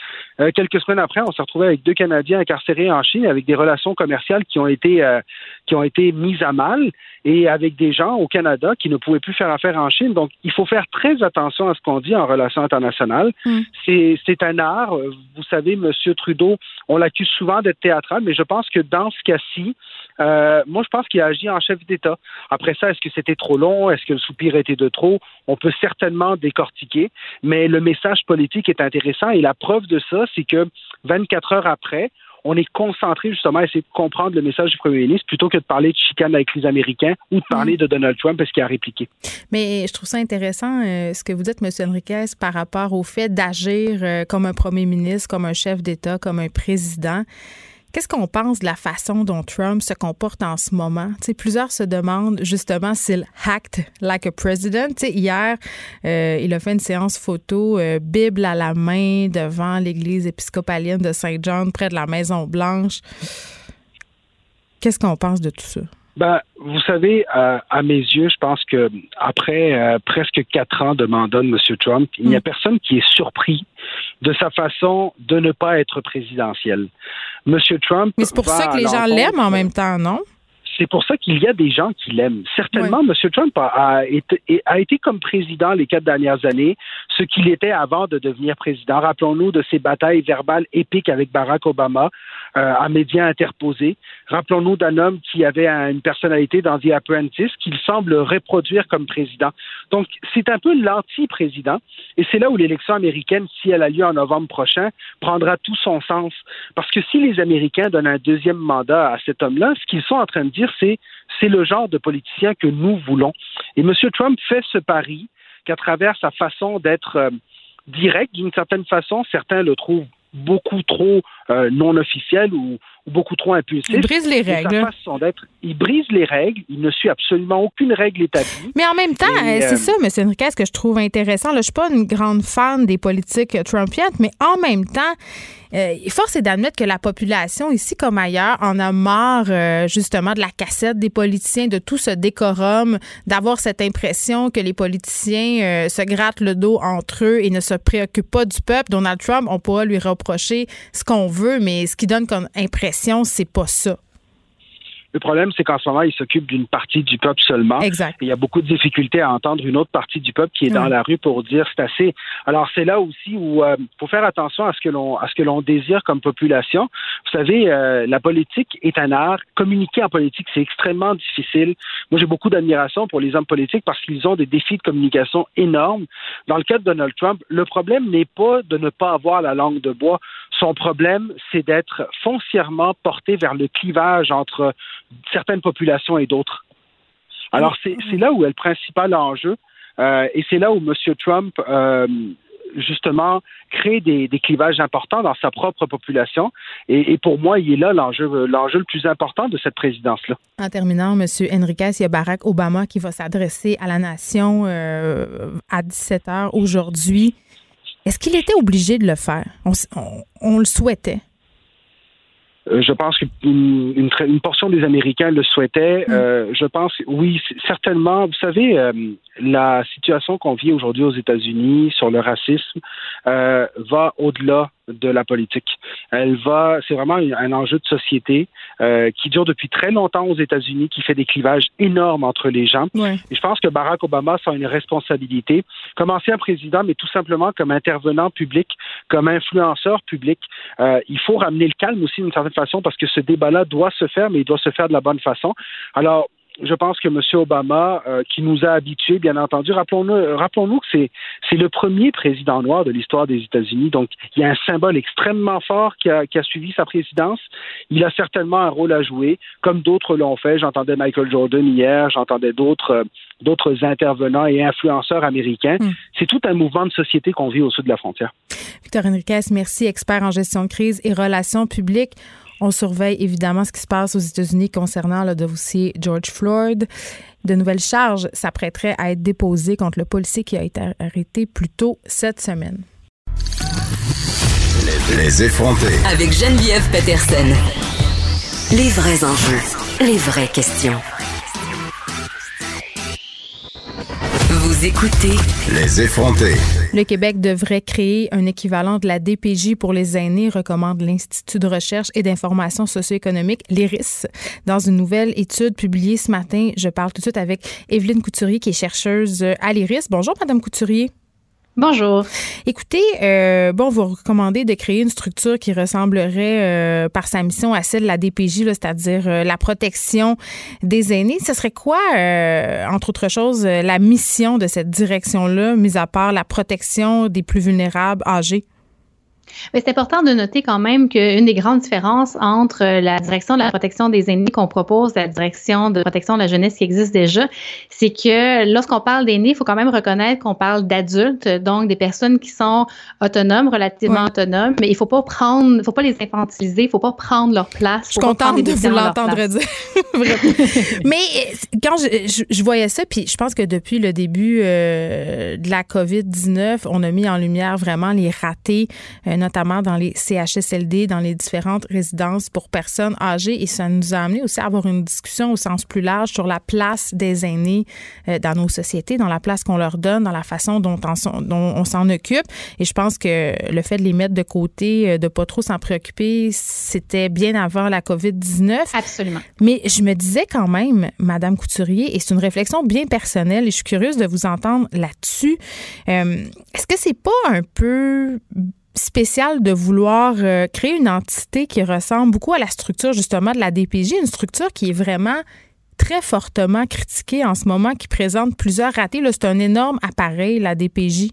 Euh, quelques semaines après, on s'est retrouvé avec deux Canadiens incarcérés en Chine avec des relations commerciales qui ont été euh, qui ont été mises à mal et avec des gens au Canada qui ne pouvaient plus faire affaire en Chine. Donc, il faut faire très attention à ce qu'on dit en relations internationales. Mm. C'est un art. Vous savez, M. Trudeau, on l'accuse souvent d'être théâtral, mais je pense que dans ce cas-ci, euh, moi, je pense qu'il a agi en chef d'État. Après ça, est-ce que c'était trop long? Est-ce que le soupir était de trop? On peut certainement décortiquer, mais le message politique est intéressant et la preuve de ça, c'est que 24 heures après, on est concentré justement à essayer de comprendre le message du premier ministre plutôt que de parler de chicane avec les Américains ou de parler mm. de Donald Trump parce qu'il a répliqué. Mais je trouve ça intéressant euh, ce que vous dites, M. Enriquez, par rapport au fait d'agir euh, comme un premier ministre, comme un chef d'État, comme un président. Qu'est-ce qu'on pense de la façon dont Trump se comporte en ce moment? plusieurs se demandent justement s'il hacked like a president. hier, euh, il a fait une séance photo, euh, Bible à la main, devant l'église épiscopalienne de Saint John, près de la Maison-Blanche. Qu'est-ce qu'on pense de tout ça? Ben, vous savez, euh, à mes yeux, je pense que après euh, presque quatre ans de mandat de M. Trump, il n'y a mm. personne qui est surpris de sa façon de ne pas être présidentiel. M. Trump. Mais c'est pour ça que les gens l'aiment en même temps, non? c'est pour ça qu'il y a des gens qui l'aiment. Certainement, M. Trump a, été, a, été, comme président les quatre dernières années ce qu'il était avant de devenir président. Rappelons-nous de ses batailles verbales épiques avec Barack Obama euh, à médias interposés. Rappelons-nous d'un homme qui avait une personnalité dans The Apprentice qu'il semble reproduire comme président. Donc, c'est un peu l'anti-président. Et c'est là où l'élection américaine, si elle a lieu en novembre prochain, prendra tout son sens. Parce que si les Américains donnent un deuxième mandat à cet homme-là, ce qu'ils sont en train de dire, c'est c'est le genre de politicien que nous voulons. Et M. Trump fait ce pari qu'à travers sa façon d'être euh, direct, d'une certaine façon, certains le trouvent beaucoup trop euh, non officiel ou, beaucoup trop impulsif. Il brise les règles. il brise les règles. Il ne suit absolument aucune règle établie. Mais en même temps, euh, c'est ça, M. Enriquez, ce que je trouve intéressant. Là, je suis pas une grande fan des politiques trumpiennes, mais en même temps, euh, force est d'admettre que la population, ici comme ailleurs, en a marre justement de la cassette des politiciens, de tout ce décorum, d'avoir cette impression que les politiciens se grattent le dos entre eux et ne se préoccupent pas du peuple. Donald Trump, on pourra lui reprocher ce qu'on veut, mais ce qui donne comme impression, c'est pas ça. Le problème, c'est qu'en ce moment, il s'occupe d'une partie du peuple seulement. Exact. il y a beaucoup de difficultés à entendre une autre partie du peuple qui est dans la rue pour dire c'est assez. Alors c'est là aussi où il euh, faut faire attention à ce que l'on à ce que l'on désire comme population. Vous savez, euh, la politique est un art. Communiquer en politique, c'est extrêmement difficile. Moi, j'ai beaucoup d'admiration pour les hommes politiques parce qu'ils ont des défis de communication énormes. Dans le cas de Donald Trump, le problème n'est pas de ne pas avoir la langue de bois. Son problème, c'est d'être foncièrement porté vers le clivage entre certaines populations et d'autres. Alors, c'est là où est le principal enjeu. Euh, et c'est là où M. Trump, euh, justement, crée des, clivages importants dans sa propre population. Et, pour moi, il est là l'enjeu le plus important de cette présidence-là. En terminant, M. Enriquez, il y a Barack Obama qui va s'adresser à la nation euh, à 17 h aujourd'hui. Est-ce qu'il était obligé de le faire? on le souhaitait. Euh, je pense qu'une une, une, portion des Américains le souhaitait. Mm. Euh, je pense, oui, certainement. Vous savez, euh, la situation qu'on vit aujourd'hui aux États-Unis sur le racisme euh, va au-delà de la politique. Elle va, c'est vraiment un enjeu de société euh, qui dure depuis très longtemps aux États-Unis, qui fait des clivages énormes entre les gens. Et je pense que Barack Obama a une responsabilité comme ancien président, mais tout simplement comme intervenant public, comme influenceur public. Euh, il faut ramener le calme aussi d'une certaine façon parce que ce débat-là doit se faire, mais il doit se faire de la bonne façon. Alors, je pense que M. Obama, euh, qui nous a habitués, bien entendu, rappelons-nous rappelons que c'est, c'est le premier président noir de l'histoire des États-Unis. Donc, il y a un symbole extrêmement fort qui a, qui a suivi sa présidence. Il a certainement un rôle à jouer, comme d'autres l'ont fait. J'entendais Michael Jordan hier, j'entendais d'autres, euh, d'autres intervenants et influenceurs américains. Hmm. C'est tout un mouvement de société qu'on vit au sud de la frontière. Victor Enriquez, merci, expert en gestion de crise et relations publiques. On surveille évidemment ce qui se passe aux États-Unis concernant le dossier George Floyd. De nouvelles charges s'apprêteraient à être déposées contre le policier qui a été arrêté plus tôt cette semaine. Les effrontés. Avec Geneviève Peterson. Les vrais enjeux, les vraies questions. Vous écoutez Les effrontés. Le Québec devrait créer un équivalent de la DPJ pour les aînés, recommande l'Institut de recherche et d'information socio-économique, l'IRIS. Dans une nouvelle étude publiée ce matin, je parle tout de suite avec Evelyne Couturier, qui est chercheuse à l'IRIS. Bonjour, Madame Couturier. Bonjour. Écoutez, euh, bon, vous recommandez de créer une structure qui ressemblerait euh, par sa mission à celle de la DPJ, c'est-à-dire euh, la protection des aînés. Ce serait quoi, entre autres choses, la mission de cette direction-là, mis à part la protection des plus vulnérables âgés? Mais c'est important de noter quand même qu'une des grandes différences entre la direction de la protection des aînés qu'on propose et la direction de protection de la jeunesse qui existe déjà, c'est que lorsqu'on parle d'aînés, il faut quand même reconnaître qu'on parle d'adultes, donc des personnes qui sont autonomes, relativement autonomes, mais il faut pas prendre, faut pas les infantiliser, il faut pas prendre leur place. Je suis contente de vous l'entendre dire. *laughs* mais quand je, je, voyais ça, puis je pense que depuis le début euh, de la COVID-19, on a mis en lumière vraiment les ratés, euh, notamment dans les CHSLD, dans les différentes résidences pour personnes âgées. Et ça nous a amené aussi à avoir une discussion au sens plus large sur la place des aînés euh, dans nos sociétés, dans la place qu'on leur donne, dans la façon dont on, dont on s'en occupe. Et je pense que le fait de les mettre de côté, euh, de pas trop s'en préoccuper, c'était bien avant la COVID-19. Absolument. Mais je me disais quand même, Madame Couturier, et c'est une réflexion bien personnelle, et je suis curieuse de vous entendre là-dessus. Euh, est-ce que c'est pas un peu spécial de vouloir euh, créer une entité qui ressemble beaucoup à la structure justement de la DPJ, une structure qui est vraiment très fortement critiquée en ce moment, qui présente plusieurs ratés. C'est un énorme appareil, la DPJ.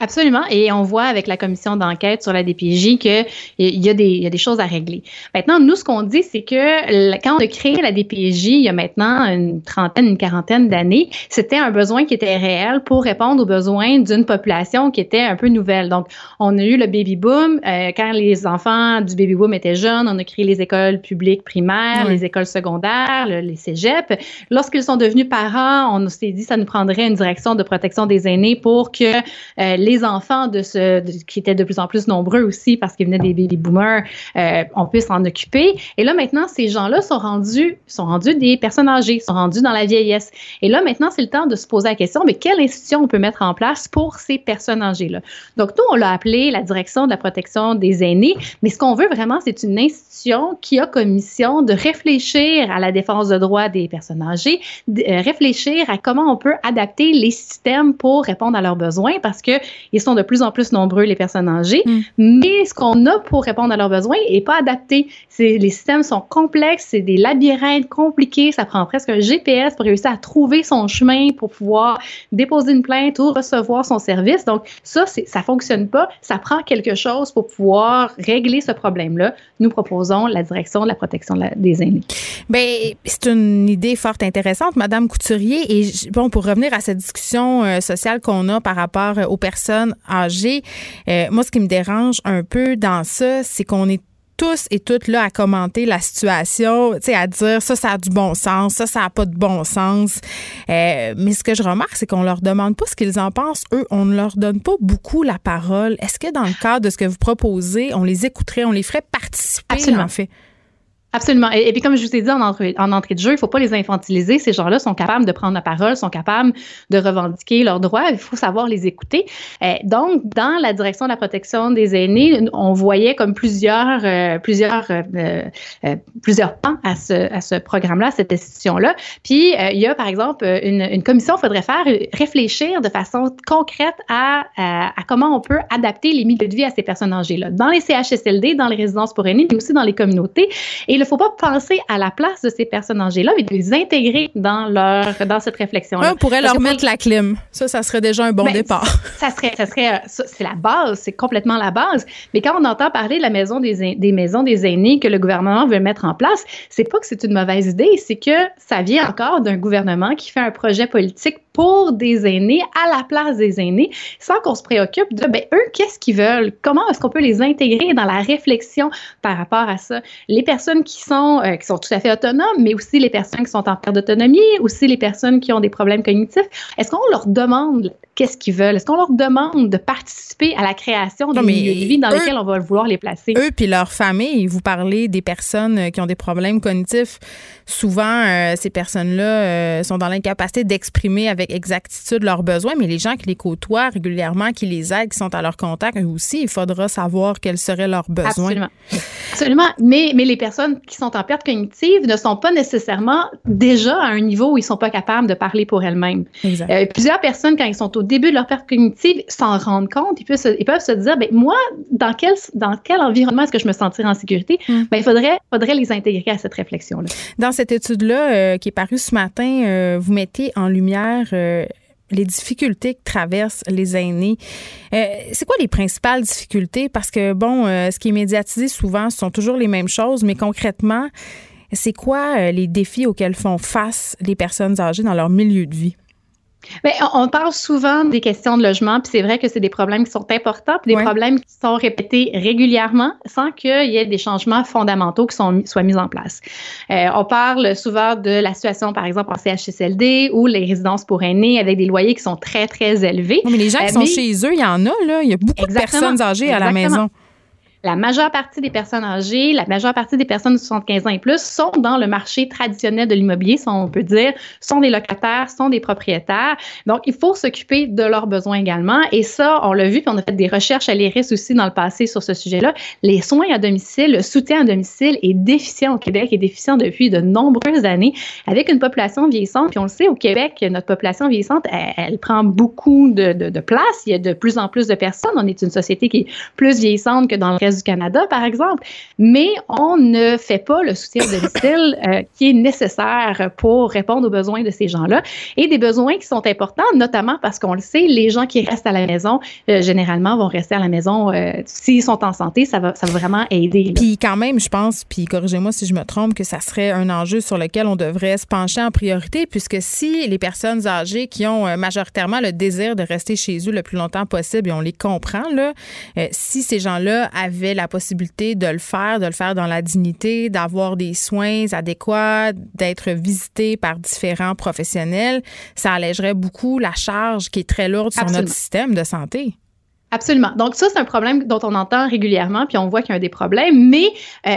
Absolument. Et on voit avec la commission d'enquête sur la DPJ qu'il y, a des, y a des choses à régler. Maintenant, nous, ce qu'on dit, c'est que quand on a créé la DPJ il y a maintenant une trentaine, une quarantaine d'années, c'était un besoin qui était réel pour répondre aux besoins d'une population qui était un peu nouvelle. Donc, on a eu le baby boom. Euh, quand les enfants du baby boom étaient jeunes, on a créé les écoles publiques primaires, les écoles secondaires, les cégeps. Lorsqu'ils sont devenus parents, on s'est dit que ça nous prendrait une direction de protection des aînés pour que euh, les enfants de ce, qui étaient de plus en plus nombreux aussi parce qu'ils venaient des baby boomers, euh, on peut s'en occuper. Et là, maintenant, ces gens-là sont rendus, sont rendus des personnes âgées, sont rendus dans la vieillesse. Et là, maintenant, c'est le temps de se poser la question, mais quelle institution on peut mettre en place pour ces personnes âgées-là? Donc, nous, on l'a appelé la direction de la protection des aînés, mais ce qu'on veut vraiment, c'est une institution qui a comme mission de réfléchir à la défense de droits des personnes âgées, euh, réfléchir à comment on peut adapter les systèmes pour répondre à leurs besoins parce que ils sont de plus en plus nombreux, les personnes âgées. Mm. Mais ce qu'on a pour répondre à leurs besoins n'est pas adapté. Les systèmes sont complexes, c'est des labyrinthes compliqués. Ça prend presque un GPS pour réussir à trouver son chemin pour pouvoir déposer une plainte ou recevoir son service. Donc, ça, ça fonctionne pas. Ça prend quelque chose pour pouvoir régler ce problème-là. Nous proposons la direction de la protection des aînés. Bien, c'est une idée fort intéressante, Madame Couturier. Et bon, pour revenir à cette discussion euh, sociale qu'on a par rapport euh, aux personnes âgées. Euh, moi, ce qui me dérange un peu dans ça, c'est qu'on est tous et toutes là à commenter la situation, tu sais, à dire ça, ça a du bon sens, ça, ça n'a pas de bon sens. Euh, mais ce que je remarque, c'est qu'on leur demande pas ce qu'ils en pensent. Eux, on ne leur donne pas beaucoup la parole. Est-ce que dans le cadre de ce que vous proposez, on les écouterait, on les ferait participer, Absolument. en fait? Absolument. Et, puis, comme je vous ai dit en entrée, en entrée de jeu, il ne faut pas les infantiliser. Ces gens-là sont capables de prendre la parole, sont capables de revendiquer leurs droits. Il faut savoir les écouter. Euh, donc, dans la direction de la protection des aînés, on voyait comme plusieurs, euh, plusieurs, euh, plusieurs pans à ce, à programme-là, cette institution-là. Puis, il y a, par exemple, une, commission, il faudrait faire réfléchir de façon concrète à, à, à, comment on peut adapter les milieux de vie à ces personnes âgées-là, dans les CHSLD, dans les résidences pour aînés, mais aussi dans les communautés. Il ne faut pas penser à la place de ces personnes âgées-là, mais de les intégrer dans leur dans cette réflexion-là. On pourrait leur mettre la clim. Ça, ça serait déjà un bon ben, départ. Ça serait, ça serait, c'est la base, c'est complètement la base. Mais quand on entend parler de la maison des, des maisons des aînés que le gouvernement veut mettre en place, c'est pas que c'est une mauvaise idée, c'est que ça vient encore d'un gouvernement qui fait un projet politique pour des aînés, à la place des aînés, sans qu'on se préoccupe de, ben, eux, qu'est-ce qu'ils veulent? Comment est-ce qu'on peut les intégrer dans la réflexion par rapport à ça? Les personnes qui sont, euh, qui sont tout à fait autonomes, mais aussi les personnes qui sont en perte d'autonomie, aussi les personnes qui ont des problèmes cognitifs, est-ce qu'on leur demande qu'est-ce qu'ils veulent? Est-ce qu'on leur demande de participer à la création de milieux de vie dans lesquels on va vouloir les placer? Eux puis leur famille, vous parlez des personnes euh, qui ont des problèmes cognitifs. Souvent, euh, ces personnes-là sont dans l'incapacité d'exprimer avec exactitude leurs besoins, mais les gens qui les côtoient régulièrement, qui les aident, qui sont à leur contact, eux aussi, il faudra savoir quels seraient leurs besoins. Absolument. Absolument. Mais, mais les personnes qui sont en perte cognitive ne sont pas nécessairement déjà à un niveau où ils sont pas capables de parler pour elles-mêmes. Euh, plusieurs personnes, quand ils sont au début de leur perte cognitive, s'en rendent compte. Ils peuvent se, ils peuvent se dire, ben, moi, dans quel, dans quel environnement est-ce que je me sentirais en sécurité? Mm. Ben, il faudrait, faudrait les intégrer à cette réflexion-là. Dans cette étude-là euh, qui est parue ce matin, euh, vous mettez en lumière les difficultés que traversent les aînés. Euh, c'est quoi les principales difficultés? Parce que, bon, euh, ce qui est médiatisé souvent, ce sont toujours les mêmes choses, mais concrètement, c'est quoi euh, les défis auxquels font face les personnes âgées dans leur milieu de vie? On parle souvent des questions de logement, puis c'est vrai que c'est des problèmes qui sont importants, puis des problèmes qui sont répétés régulièrement sans qu'il y ait des changements fondamentaux qui sont, soient mis en place. Euh, on parle souvent de la situation, par exemple, en CHSLD ou les résidences pour aînés avec des loyers qui sont très, très élevés. mais les gens qui euh, sont chez eux, il y en a, là. Il y a beaucoup de personnes âgées à la maison. La majeure partie des personnes âgées, la majeure partie des personnes de 75 ans et plus sont dans le marché traditionnel de l'immobilier, si on peut dire, sont des locataires, sont des propriétaires. Donc, il faut s'occuper de leurs besoins également. Et ça, on l'a vu, puis on a fait des recherches à l'IRIS aussi dans le passé sur ce sujet-là. Les soins à domicile, le soutien à domicile est déficient au Québec, est déficient depuis de nombreuses années, avec une population vieillissante. Puis on le sait, au Québec, notre population vieillissante, elle, prend beaucoup de, de, de, place. Il y a de plus en plus de personnes. On est une société qui est plus vieillissante que dans le du Canada, par exemple, mais on ne fait pas le soutien de domicile euh, qui est nécessaire pour répondre aux besoins de ces gens-là et des besoins qui sont importants, notamment parce qu'on le sait, les gens qui restent à la maison, euh, généralement, vont rester à la maison euh, s'ils sont en santé, ça va, ça va vraiment aider. Puis quand même, je pense, puis corrigez-moi si je me trompe, que ça serait un enjeu sur lequel on devrait se pencher en priorité, puisque si les personnes âgées qui ont majoritairement le désir de rester chez eux le plus longtemps possible, et on les comprend, là, si ces gens-là avaient avait la possibilité de le faire, de le faire dans la dignité, d'avoir des soins adéquats, d'être visité par différents professionnels, ça allégerait beaucoup la charge qui est très lourde sur notre système de santé. Absolument. Donc ça, c'est un problème dont on entend régulièrement, puis on voit qu'il y a des problèmes, mais euh,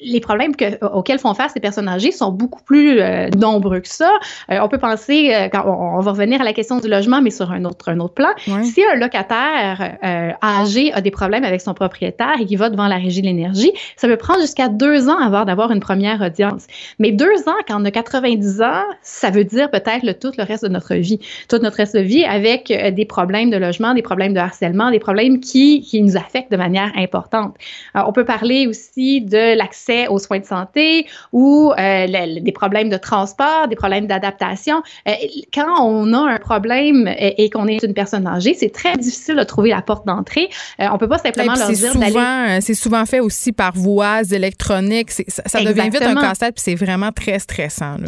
les problèmes que, auxquels font face ces personnes âgées sont beaucoup plus euh, nombreux que ça. Euh, on peut penser, quand on, va revenir à la question du logement, mais sur un autre, un autre plan, si un locataire âgé a des problèmes avec son propriétaire et qu'il va devant la régie de l'énergie, ça peut prendre jusqu'à deux ans avant d'avoir une première audience. Mais deux ans, quand on a 90 ans, ça veut dire peut-être tout le reste de notre vie, tout notre reste de vie avec des problèmes de logement, des problèmes de harcèlement, des problèmes qui, qui nous affectent de manière importante. Euh, on peut parler aussi de l'accès aux soins de santé ou euh, des problèmes de transport, des problèmes d'adaptation. Euh, quand on a un problème et, qu'on est une personne âgée, c'est très difficile de trouver la porte d'entrée. on peut pas simplement leur dire d'aller. C'est souvent fait aussi par voies électroniques. Ça, devient vite un casse-tête, puis c'est vraiment très stressant. Là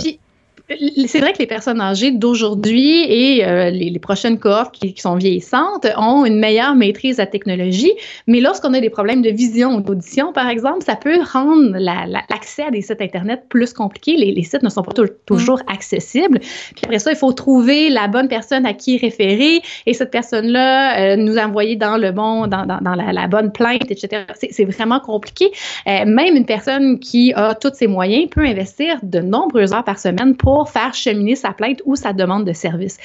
c'est vrai que les personnes âgées d'aujourd'hui et euh, les, prochaines cohortes qui, sont vieillissantes ont une meilleure maîtrise de la technologie, mais lorsqu'on a des problèmes de vision ou d'audition, par exemple, ça peut rendre l'accès à des sites Internet plus compliqué. Les, sites ne sont pas toujours mm. accessibles. Puis après ça, il faut trouver la bonne personne à qui référer et cette personne-là euh, nous envoyer dans le bon, dans, dans, la, bonne plainte, etc. C'est vraiment compliqué. Euh, même une personne qui a tous ses moyens peut investir de nombreuses heures par semaine pour faire cheminer sa plainte ou sa demande de service.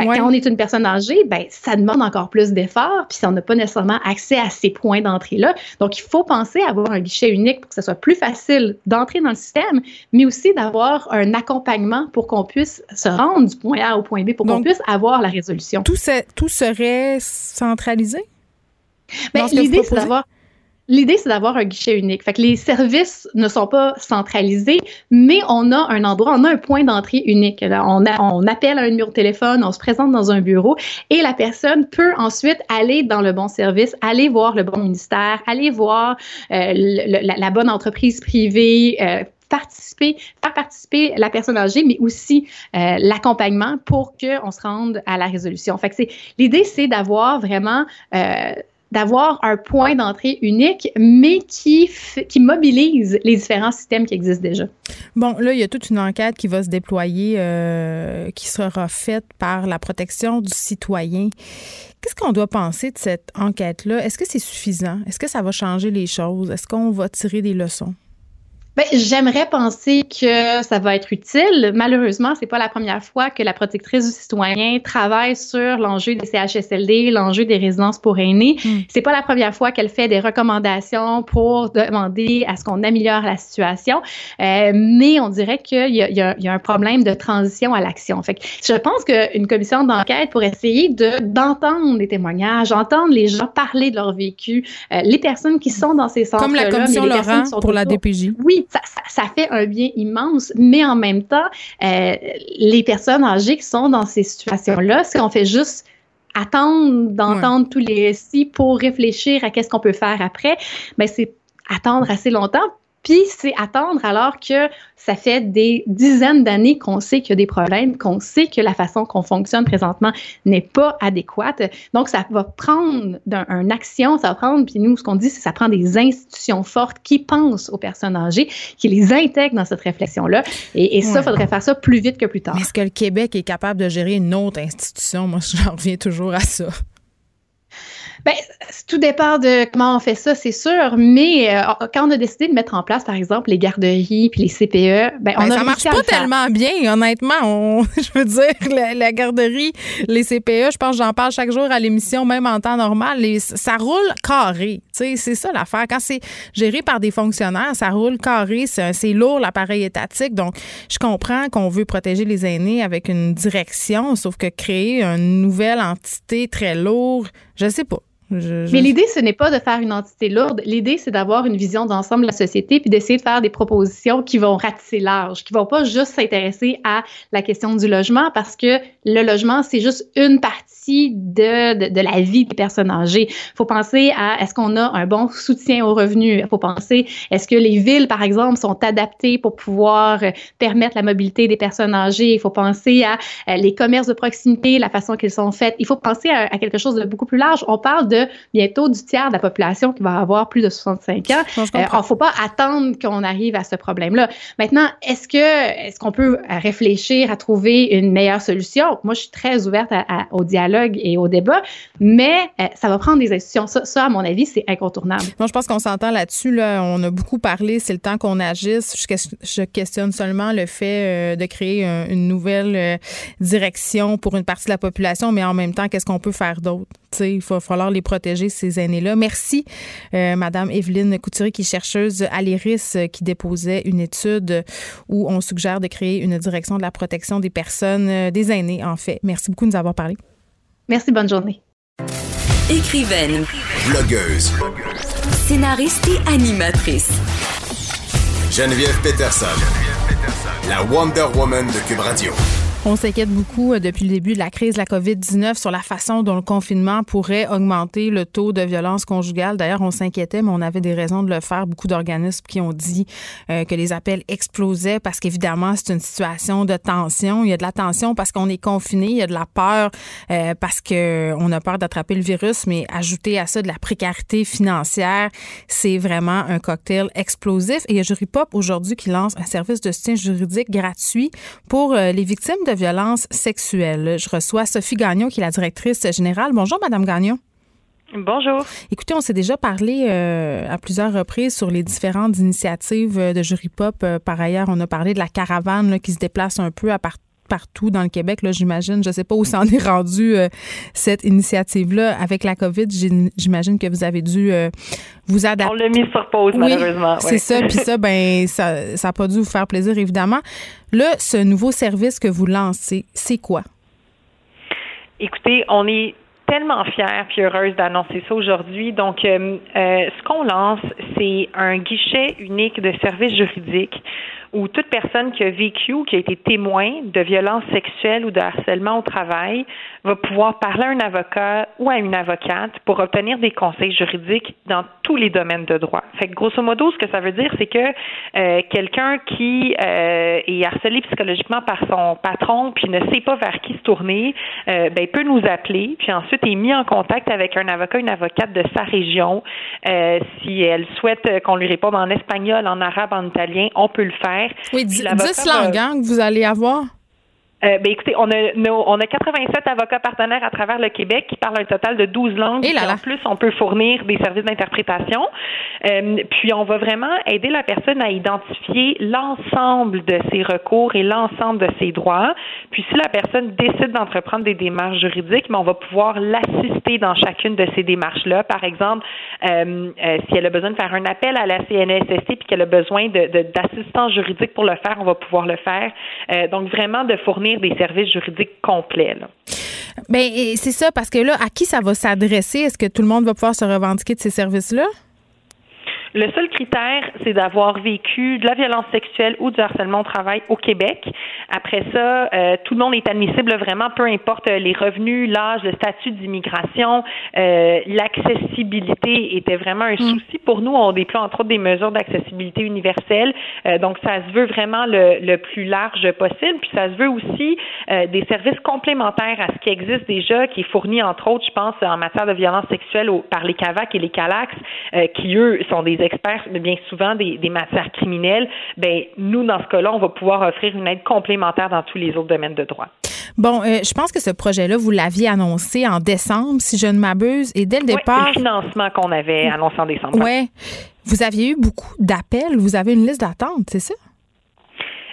Euh, quand on est une personne âgée, ben, ça demande encore plus d'efforts, puis on n'a pas nécessairement accès à ces points d'entrée-là. Donc, il faut penser à avoir un guichet unique pour que ce soit plus facile d'entrer dans le système, mais aussi d'avoir un accompagnement pour qu'on puisse se rendre du point A au point B, pour qu'on puisse avoir la résolution. Tout, tout serait centralisé? Ben, l'idée, c'est d'avoir L'idée, c'est d'avoir un guichet unique. Fait que les services ne sont pas centralisés, mais on a un endroit, on a un point d'entrée unique. on, on appelle un numéro de téléphone, on se présente dans un bureau et la personne peut ensuite aller dans le bon service, aller voir le bon ministère, aller voir euh, la, bonne entreprise privée, euh, participer, faire participer la personne âgée, mais aussi euh, l'accompagnement pour qu'on se rende à la résolution. Fait que l'idée, c'est d'avoir vraiment euh, d'avoir un point d'entrée unique, mais qui, mobilise les différents systèmes qui existent déjà. Bon, là, il y a toute une enquête qui va se déployer, euh, qui sera faite par la protection du citoyen. Qu'est-ce qu'on doit penser de cette enquête-là? Est-ce que c'est suffisant? Est-ce que ça va changer les choses? Est-ce qu'on va tirer des leçons? Ben, j'aimerais penser que ça va être utile. Malheureusement, c'est pas la première fois que la protectrice du citoyen travaille sur l'enjeu des CHSLD, l'enjeu des résidences pour aînés. Hmm. C'est pas la première fois qu'elle fait des recommandations pour demander à ce qu'on améliore la situation. Euh, mais on dirait qu'il y, y, y, a un problème de transition à l'action. Fait que je pense qu'une commission d'enquête pour essayer de d'entendre des témoignages, entendre les gens parler de leur vécu, euh, les personnes qui sont dans ces centres Comme la commission Laurent pour la DPJ. Oui, ça, fait un bien immense, mais en même temps, euh, les personnes âgées qui sont dans ces situations-là, si on fait juste attendre d'entendre tous les récits pour réfléchir à qu'est-ce qu'on peut faire après, ben c'est attendre assez longtemps Puis c'est attendre alors que ça fait des dizaines d'années qu'on sait qu'il y a des problèmes, qu'on sait que la façon qu'on fonctionne présentement n'est pas adéquate. Donc, ça va prendre une action, ça va prendre, puis nous, ce qu'on dit, c'est que ça prend des institutions fortes qui pensent aux personnes âgées, qui les intègrent dans cette réflexion-là. Et, ça, il faudrait faire ça plus vite que plus tard. Est-ce que le Québec est capable de gérer une autre institution? Moi, *laughs* j'en reviens toujours à ça. Bien, tout dépend de comment on fait ça, c'est sûr, mais euh, quand on a décidé de mettre en place, par exemple, les garderies puis les CPE, ben, on ben, ça marche pas tellement bien, honnêtement. *laughs* je veux dire, la, garderie, les CPE, je pense que j'en parle chaque jour à l'émission, même en temps normal, ça roule carré. C'est ça l'affaire. Quand c'est géré par des fonctionnaires, ça roule carré, c'est lourd l'appareil étatique. Donc, je comprends qu'on veut protéger les aînés avec une direction, sauf que créer une nouvelle entité très lourde, je sais pas. Mais l'idée, ce n'est pas de faire une entité lourde. L'idée, c'est d'avoir une vision d'ensemble de la société puis d'essayer de faire des propositions qui vont ratisser large, qui vont pas juste s'intéresser à la question du logement parce que le logement, c'est juste une partie de, de, la vie des personnes âgées. Il faut penser à est-ce qu'on a un bon soutien aux revenus? Il faut penser est-ce que les villes, par exemple, sont adaptées pour pouvoir permettre la mobilité des personnes âgées? Il faut penser à euh, les commerces de proximité, la façon qu'ils sont faits. Il faut penser à, à quelque chose de beaucoup plus large. On parle de bientôt du tiers de la population qui va avoir plus de 65 ans. Il ne euh, faut pas attendre qu'on arrive à ce problème-là. Maintenant, est-ce que est-ce qu'on peut réfléchir à trouver une meilleure solution? Moi, je suis très ouverte au dialogue et au débat, mais euh, ça va prendre des institutions. Ça, à mon avis, c'est incontournable. Moi, je pense qu'on s'entend là-dessus. Là. On a beaucoup parlé, c'est le temps qu'on agisse. Je, questionne seulement le fait euh, de créer une nouvelle direction pour une partie de la population, mais en même temps, qu'est-ce qu'on peut faire d'autre? Il va falloir les protéger, ces aînés-là. Merci, euh, Madame Evelyne Couturier, qui est chercheuse à l'IRIS, euh, qui déposait une étude où on suggère de créer une direction de la protection des personnes, euh, des aînés, en fait. Merci beaucoup de nous avoir parlé. Merci, bonne journée. Écrivaine. Blogueuse. Scénariste et animatrice. Geneviève Peterson. La Wonder Woman de Cube Radio. On s'inquiète beaucoup euh, depuis le début de la crise de la COVID-19 sur la façon dont le confinement pourrait augmenter le taux de violence conjugale. D'ailleurs, on s'inquiétait, mais on avait des raisons de le faire. Beaucoup d'organismes qui ont dit euh, que les appels explosaient parce qu'évidemment, c'est une situation de tension. Il y a de la tension parce qu'on est confiné, il y a de la peur euh, parce qu'on a peur d'attraper le virus, mais ajouter à ça de la précarité financière, c'est vraiment un cocktail explosif. Et il y a Jury Pop aujourd'hui qui lance un service de soutien juridique gratuit pour les victimes de violence sexuelle. Je reçois Sophie Gagnon, qui est la directrice générale. Bonjour, Madame Gagnon. Bonjour. Écoutez, on s'est déjà parlé euh, à plusieurs reprises sur les différentes initiatives de Jury Pop. Euh, par ailleurs, on a parlé de la caravane qui se déplace un peu à partir partout dans le Québec, là, j'imagine. Je ne sais pas où s'en est rendu euh, cette initiative-là. Avec la COVID, j'imagine que vous avez dû vous adapter. On l'a mis sur pause, malheureusement. C'est ça. Puis ça, *laughs* ben, ça n'a pas dû vous faire plaisir, évidemment. Là, ce nouveau service que vous lancez, c'est quoi? Écoutez, on est tellement fière et heureuse d'annoncer ça aujourd'hui. Donc, euh, euh, ce qu'on lance, c'est un guichet unique de services juridiques où toute personne qui a vécu ou qui a été témoin de violences sexuelles ou de harcèlement au travail va pouvoir parler à un avocat ou à une avocate pour obtenir des conseils juridiques dans tous les domaines de droit. Fait que grosso modo, ce que ça veut dire, c'est que euh, quelqu'un qui euh, est harcelé psychologiquement par son patron puis ne sait pas vers qui se tourner, euh, ben, peut nous appeler puis ensuite est mis en contact avec un avocat, une avocate de sa région. si elle souhaite qu'on lui réponde en espagnol, en arabe, en italien, on peut le faire. Oui, 10 langues hein, que vous allez avoir. Euh, ben écoutez, on a, on a 87 avocats partenaires à travers le Québec qui parlent un total de 12 langues. Et, en plus, on peut fournir des services d'interprétation. Euh, puis, on va vraiment aider la personne à identifier l'ensemble de ses recours et l'ensemble de ses droits. Puis, si la personne décide d'entreprendre des démarches juridiques, mais on va pouvoir l'assister dans chacune de ces démarches-là. Par exemple, euh, euh si elle a besoin de faire un appel à la CNSST puis qu'elle a besoin d'assistance de, juridique pour le faire, on va pouvoir le faire. Donc, vraiment de fournir des services juridiques complets. Bien, c'est ça, parce que là, à qui ça va s'adresser? Est-ce que tout le monde va pouvoir se revendiquer de ces services-là? Le seul critère, c'est d'avoir vécu de la violence sexuelle ou du harcèlement au travail au Québec. Après ça, euh, tout le monde est admissible vraiment, peu importe les revenus, l'âge, le statut d'immigration. Euh, l'accessibilité était vraiment un mm. souci pour nous. On déploie entre autres des mesures d'accessibilité universelle. Euh, donc, ça se veut vraiment le, le, plus large possible. Puis, ça se veut aussi des services complémentaires à ce qui existe déjà, qui est fourni entre autres, je pense, en matière de violence sexuelle par les CAVAC et les CALAX, qui eux sont des experts, bien souvent des, des matières criminelles. Ben nous, dans ce cas-là, on va pouvoir offrir une aide complémentaire dans tous les autres domaines de droit. Bon, euh, je pense que ce projet-là, vous l'aviez annoncé en décembre, si je ne m'abuse, et dès le départ. le financement qu'on avait annoncé en décembre. Oui. Vous aviez eu beaucoup d'appels. Vous avez une liste d'attente, c'est ça?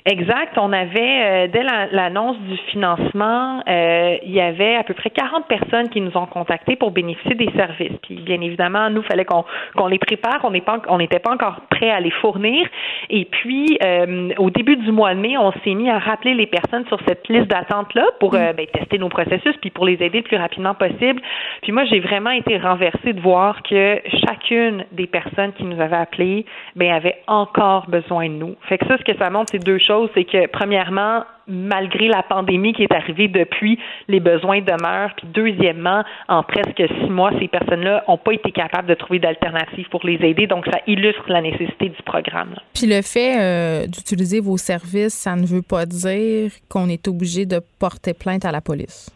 Exact. On avait, euh, dès l'annonce du financement, euh, il y avait à peu près 40 personnes qui nous ont contactés pour bénéficier des services. Puis, bien évidemment, nous, fallait qu'on les prépare. On n'était pas, encore prêt à les fournir. Et puis, euh, au début du mois de mai, on s'est mis à rappeler les personnes sur cette liste d'attente-là pour mm. ben, tester nos processus puis pour les aider le plus rapidement possible. Puis moi, j'ai vraiment été renversée de voir que chacune des personnes qui nous avaient appelés, ben, avait encore besoin de nous. Fait que ça, ce que ça montre, c'est deux choses c'est que premièrement, malgré la pandémie qui est arrivée depuis, les besoins demeurent. Puis deuxièmement, en presque six mois, ces personnes-là n'ont pas été capables de trouver d'alternatives pour les aider. Donc, ça illustre la nécessité du programme. Puis le fait euh, d'utiliser vos services, ça ne veut pas dire qu'on est obligé de porter plainte à la police.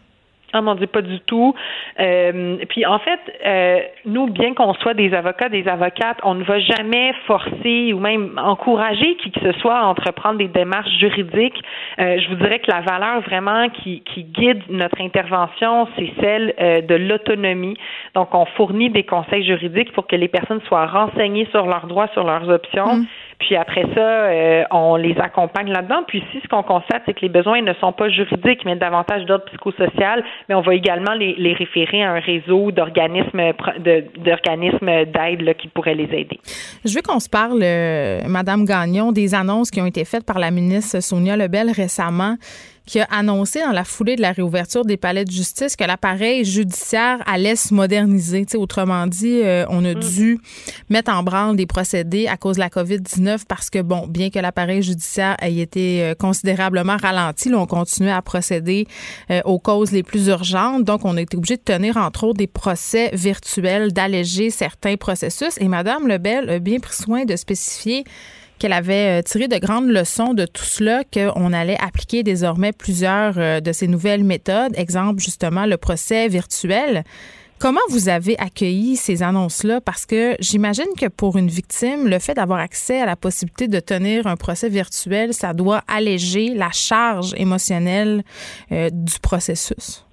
Ah mon Dieu, pas du tout. Euh, puis en fait, euh, nous, bien qu'on soit des avocats, des avocates, on ne va jamais forcer ou même encourager qui que ce soit à entreprendre des démarches juridiques. Euh, je vous dirais que la valeur vraiment qui, qui guide notre intervention, c'est celle euh, de l'autonomie. Donc, on fournit des conseils juridiques pour que les personnes soient renseignées sur leurs droits, sur leurs options. Mmh. Puis après ça, euh, on les accompagne là-dedans. Puis si ce qu'on constate, c'est que les besoins ne sont pas juridiques, mais davantage d'ordre psychosocial, mais on va également les, les référer à un réseau d'organismes d'organismes d'aide qui pourraient les aider. Je veux qu'on se parle, euh, Madame Gagnon, des annonces qui ont été faites par la ministre Sonia Lebel récemment qui a annoncé dans la foulée de la réouverture des palais de justice que l'appareil judiciaire allait se moderniser. autrement dit, euh, on a mm. dû mettre en branle des procédés à cause de la COVID-19 parce que, bon, bien que l'appareil judiciaire ait été euh, considérablement ralenti, là, on continuait à procéder euh, aux causes les plus urgentes. Donc, on a été obligé de tenir, entre autres, des procès virtuels, d'alléger certains processus. Et Mme Lebel a bien pris soin de spécifier qu'elle avait euh, tiré de grandes leçons de tout cela, qu'on allait appliquer désormais plusieurs euh, de ces nouvelles méthodes. Exemple, justement, le procès virtuel. Comment vous avez accueilli ces annonces-là? Parce que j'imagine que pour une victime, le fait d'avoir accès à la possibilité de tenir un procès virtuel, ça doit alléger la charge émotionnelle euh, du processus.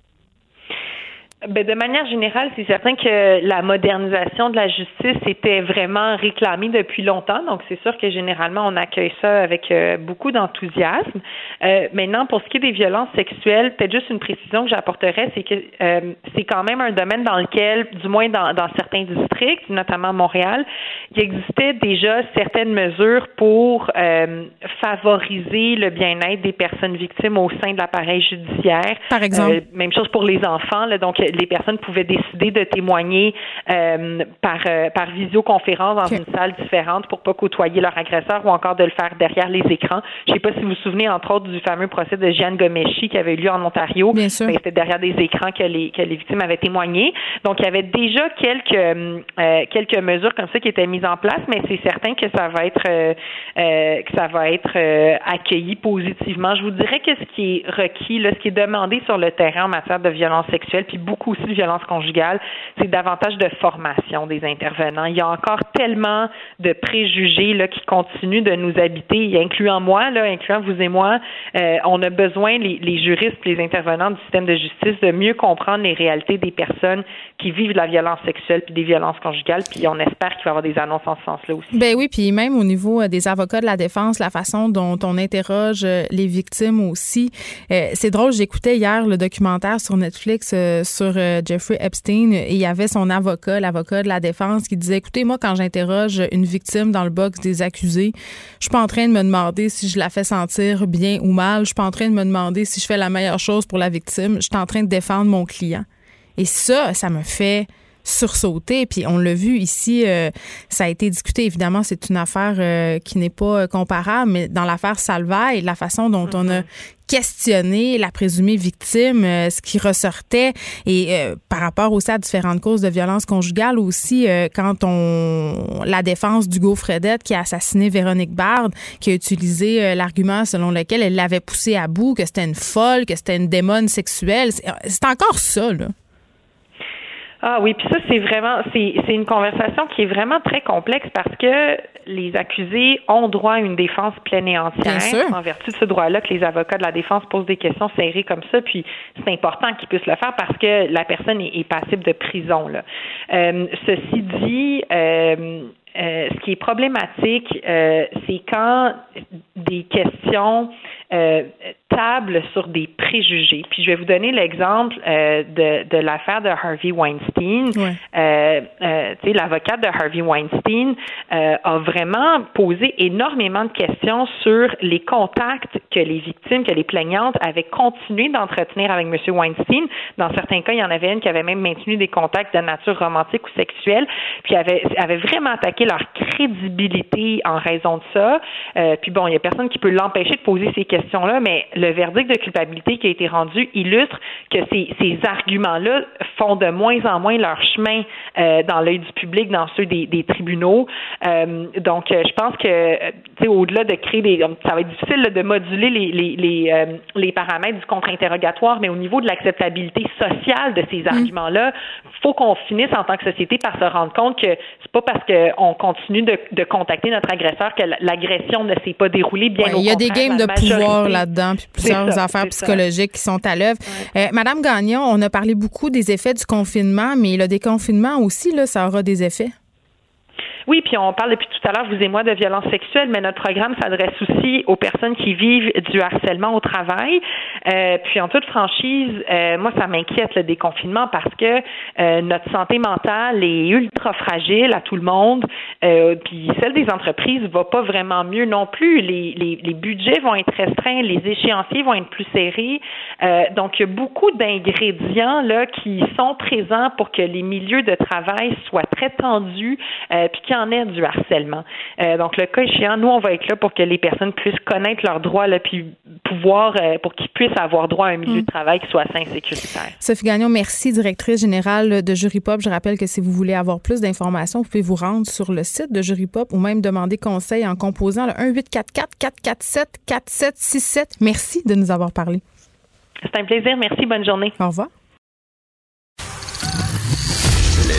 Ben, de manière générale, c'est certain que la modernisation de la justice était vraiment réclamée depuis longtemps. Donc, c'est sûr que généralement, on accueille ça avec euh, beaucoup d'enthousiasme. Euh, maintenant, pour ce qui est des violences sexuelles, peut-être juste une précision que j'apporterais, c'est que euh, c'est quand même un domaine dans lequel, du moins dans, dans certains districts, notamment Montréal, il existait déjà certaines mesures pour euh, favoriser le bien-être des personnes victimes au sein de l'appareil judiciaire. Par exemple? même chose pour les enfants. Là, donc, les personnes pouvaient décider de témoigner euh, par, euh, par visioconférence dans une salle différente pour pas côtoyer leur agresseur ou encore de le faire derrière les écrans. Je sais pas si vous vous souvenez, entre autres, du fameux procès de Jeanne Gomeshi qui avait eu lieu en Ontario. Bien sûr. Ben, c'était derrière des écrans que les, que les victimes avaient témoigné. Donc, il y avait déjà quelques, euh, quelques mesures comme ça qui étaient mises en place, mais c'est certain que ça va être, que ça va être accueilli positivement. Je vous dirais que ce qui est requis, là, ce qui est demandé sur le terrain en matière de violence sexuelle, puis beaucoup aussi de violence conjugale, c'est davantage de formation des intervenants. Il y a encore tellement de préjugés là, qui continuent de nous habiter, incluant moi, là, incluant vous et moi. Euh, on a besoin, les, les juristes, les intervenants du système de justice, de mieux comprendre les réalités des personnes qui vivent la violence sexuelle puis des violences conjugales. Puis on espère qu'il va y avoir des annonces en ce sens-là aussi. Ben oui, puis même au niveau euh, des avocats de la défense, la façon dont on interroge euh, les victimes aussi. c'est drôle, j'écoutais hier le documentaire sur Netflix sur Jeffrey Epstein et il y avait son avocat, l'avocat de la défense, qui disait écoutez, moi, quand j'interroge une victime dans le box des accusés, je suis pas en train de me demander si je la fais sentir bien ou mal. Je suis pas en train de me demander si je fais la meilleure chose pour la victime. Je suis en train de défendre mon client. Et ça, ça me fait sursauté. Puis on l'a vu ici, euh, ça a été discuté. Évidemment, c'est une affaire euh, qui n'est pas comparable, mais dans l'affaire Salvaille, la façon dont on a mm-hmm. questionné la présumée victime, euh, ce qui ressortait, et par rapport aussi à différentes causes de violence conjugale aussi, quand on la défense d'Hugo Fredette qui a assassiné Véronique Bard, qui a utilisé l'argument selon lequel elle l'avait poussé à bout, que c'était une folle, que c'était une démone sexuelle. C'est encore ça, là. Ah oui, puis ça, c'est vraiment, c'est, c'est une conversation qui est vraiment très complexe parce que les accusés ont droit à une défense pleine et entière. En vertu de ce droit-là, que les avocats de la défense posent des questions serrées comme ça, puis c'est important qu'ils puissent le faire parce que la personne est, passible de prison. Là. Euh, ceci dit, euh, euh, ce qui est problématique, euh, c'est quand des questions euh, table sur des préjugés. Puis je vais vous donner l'exemple euh, de, de l'affaire de Harvey Weinstein. Euh, euh, tu sais, l'avocate de Harvey Weinstein euh, a vraiment posé énormément de questions sur les contacts que les victimes, que les plaignantes avaient continué d'entretenir avec M. Weinstein. Dans certains cas, il y en avait une qui avait même maintenu des contacts de nature romantique ou sexuelle, puis avait, avait vraiment attaqué leur crédibilité en raison de ça. puis bon, il y a personne qui peut l'empêcher de poser ces questions-là, mais le verdict de culpabilité qui a été rendu illustre que ces, ces arguments-là font de moins en moins leur chemin euh, dans l'œil du public, dans ceux des, des tribunaux. Euh, donc, euh, je pense que, au-delà de créer des, ça va être difficile de moduler les les les, les paramètres du contre-interrogatoire, mais au niveau de l'acceptabilité sociale de ces mm. arguments-là, faut qu'on finisse en tant que société par se rendre compte que c'est pas parce qu'on continue de, de, contacter notre agresseur que l'agression ne s'est pas déroulée. Bien Il y a des games de pouvoir là-dedans, puis plusieurs affaires psychologiques qui sont à l'œuvre. Euh, Madame Gagnon, on a parlé beaucoup des effets du confinement, mais le déconfinement aussi, là, ça aura des effets. Oui, puis on parle depuis tout à l'heure, vous et moi, de violence sexuelle, mais notre programme s'adresse aussi aux personnes qui vivent du harcèlement au travail. Euh, puis en toute franchise, euh, moi, ça m'inquiète le déconfinement parce que euh, notre santé mentale est ultra fragile à tout le monde. Puis celle des entreprises va pas vraiment mieux non plus. Les, budgets vont être restreints, les échéanciers vont être plus serrés. Donc, il y a beaucoup d'ingrédients là qui sont présents pour que les milieux de travail soient très tendus, en est du harcèlement. Euh, donc, le cas échéant, nous, on va être là pour que les personnes puissent connaître leurs droits, là, puis pouvoir, euh, pour qu'ils puissent avoir droit à un milieu de mm. travail qui soit sain et sécuritaire. Sophie Gagnon, merci, directrice générale de Jury Pop. Je rappelle que si vous voulez avoir plus d'informations, vous pouvez vous rendre sur le site de Jury Pop ou même demander conseil en composant le 1844 447 4767. Merci de nous avoir parlé. C'est un plaisir. Merci. Bonne journée. Au revoir.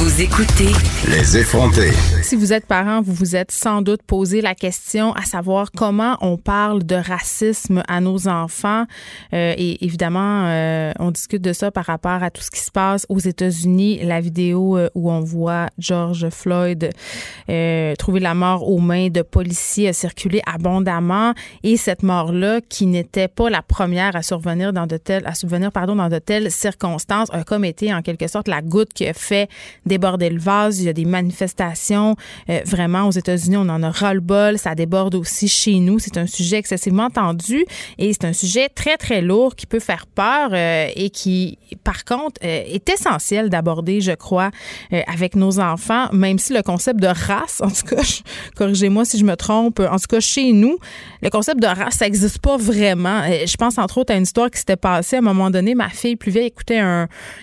Vous écoutez Les effrontés. Si vous êtes parent, vous vous êtes sans doute posé la question à savoir comment on parle de racisme à nos enfants. Euh, et évidemment, euh, on discute de ça par rapport à tout ce qui se passe aux États-Unis. La vidéo euh, où on voit George Floyd trouver la mort aux mains de policiers a circulé abondamment. Et cette mort-là, qui n'était pas la première à survenir dans de telles, à subvenir, pardon, dans de telles circonstances, a comme été en quelque sorte la goutte qui a fait déborder le vase. Il y a des manifestations. Euh, vraiment, aux États-Unis, on en a ras-le-bol. Ça déborde aussi chez nous. C'est un sujet excessivement tendu et c'est un sujet très, très lourd qui peut faire peur euh, et qui, par contre, euh, est essentiel d'aborder, je crois, avec nos enfants, même si le concept de race, en tout cas, corrigez-moi si je me trompe, en tout cas, chez nous, le concept de race, ça n'existe pas vraiment. Je pense entre autres à une histoire qui s'était passée à un moment donné. Ma fille plus vieille écoutait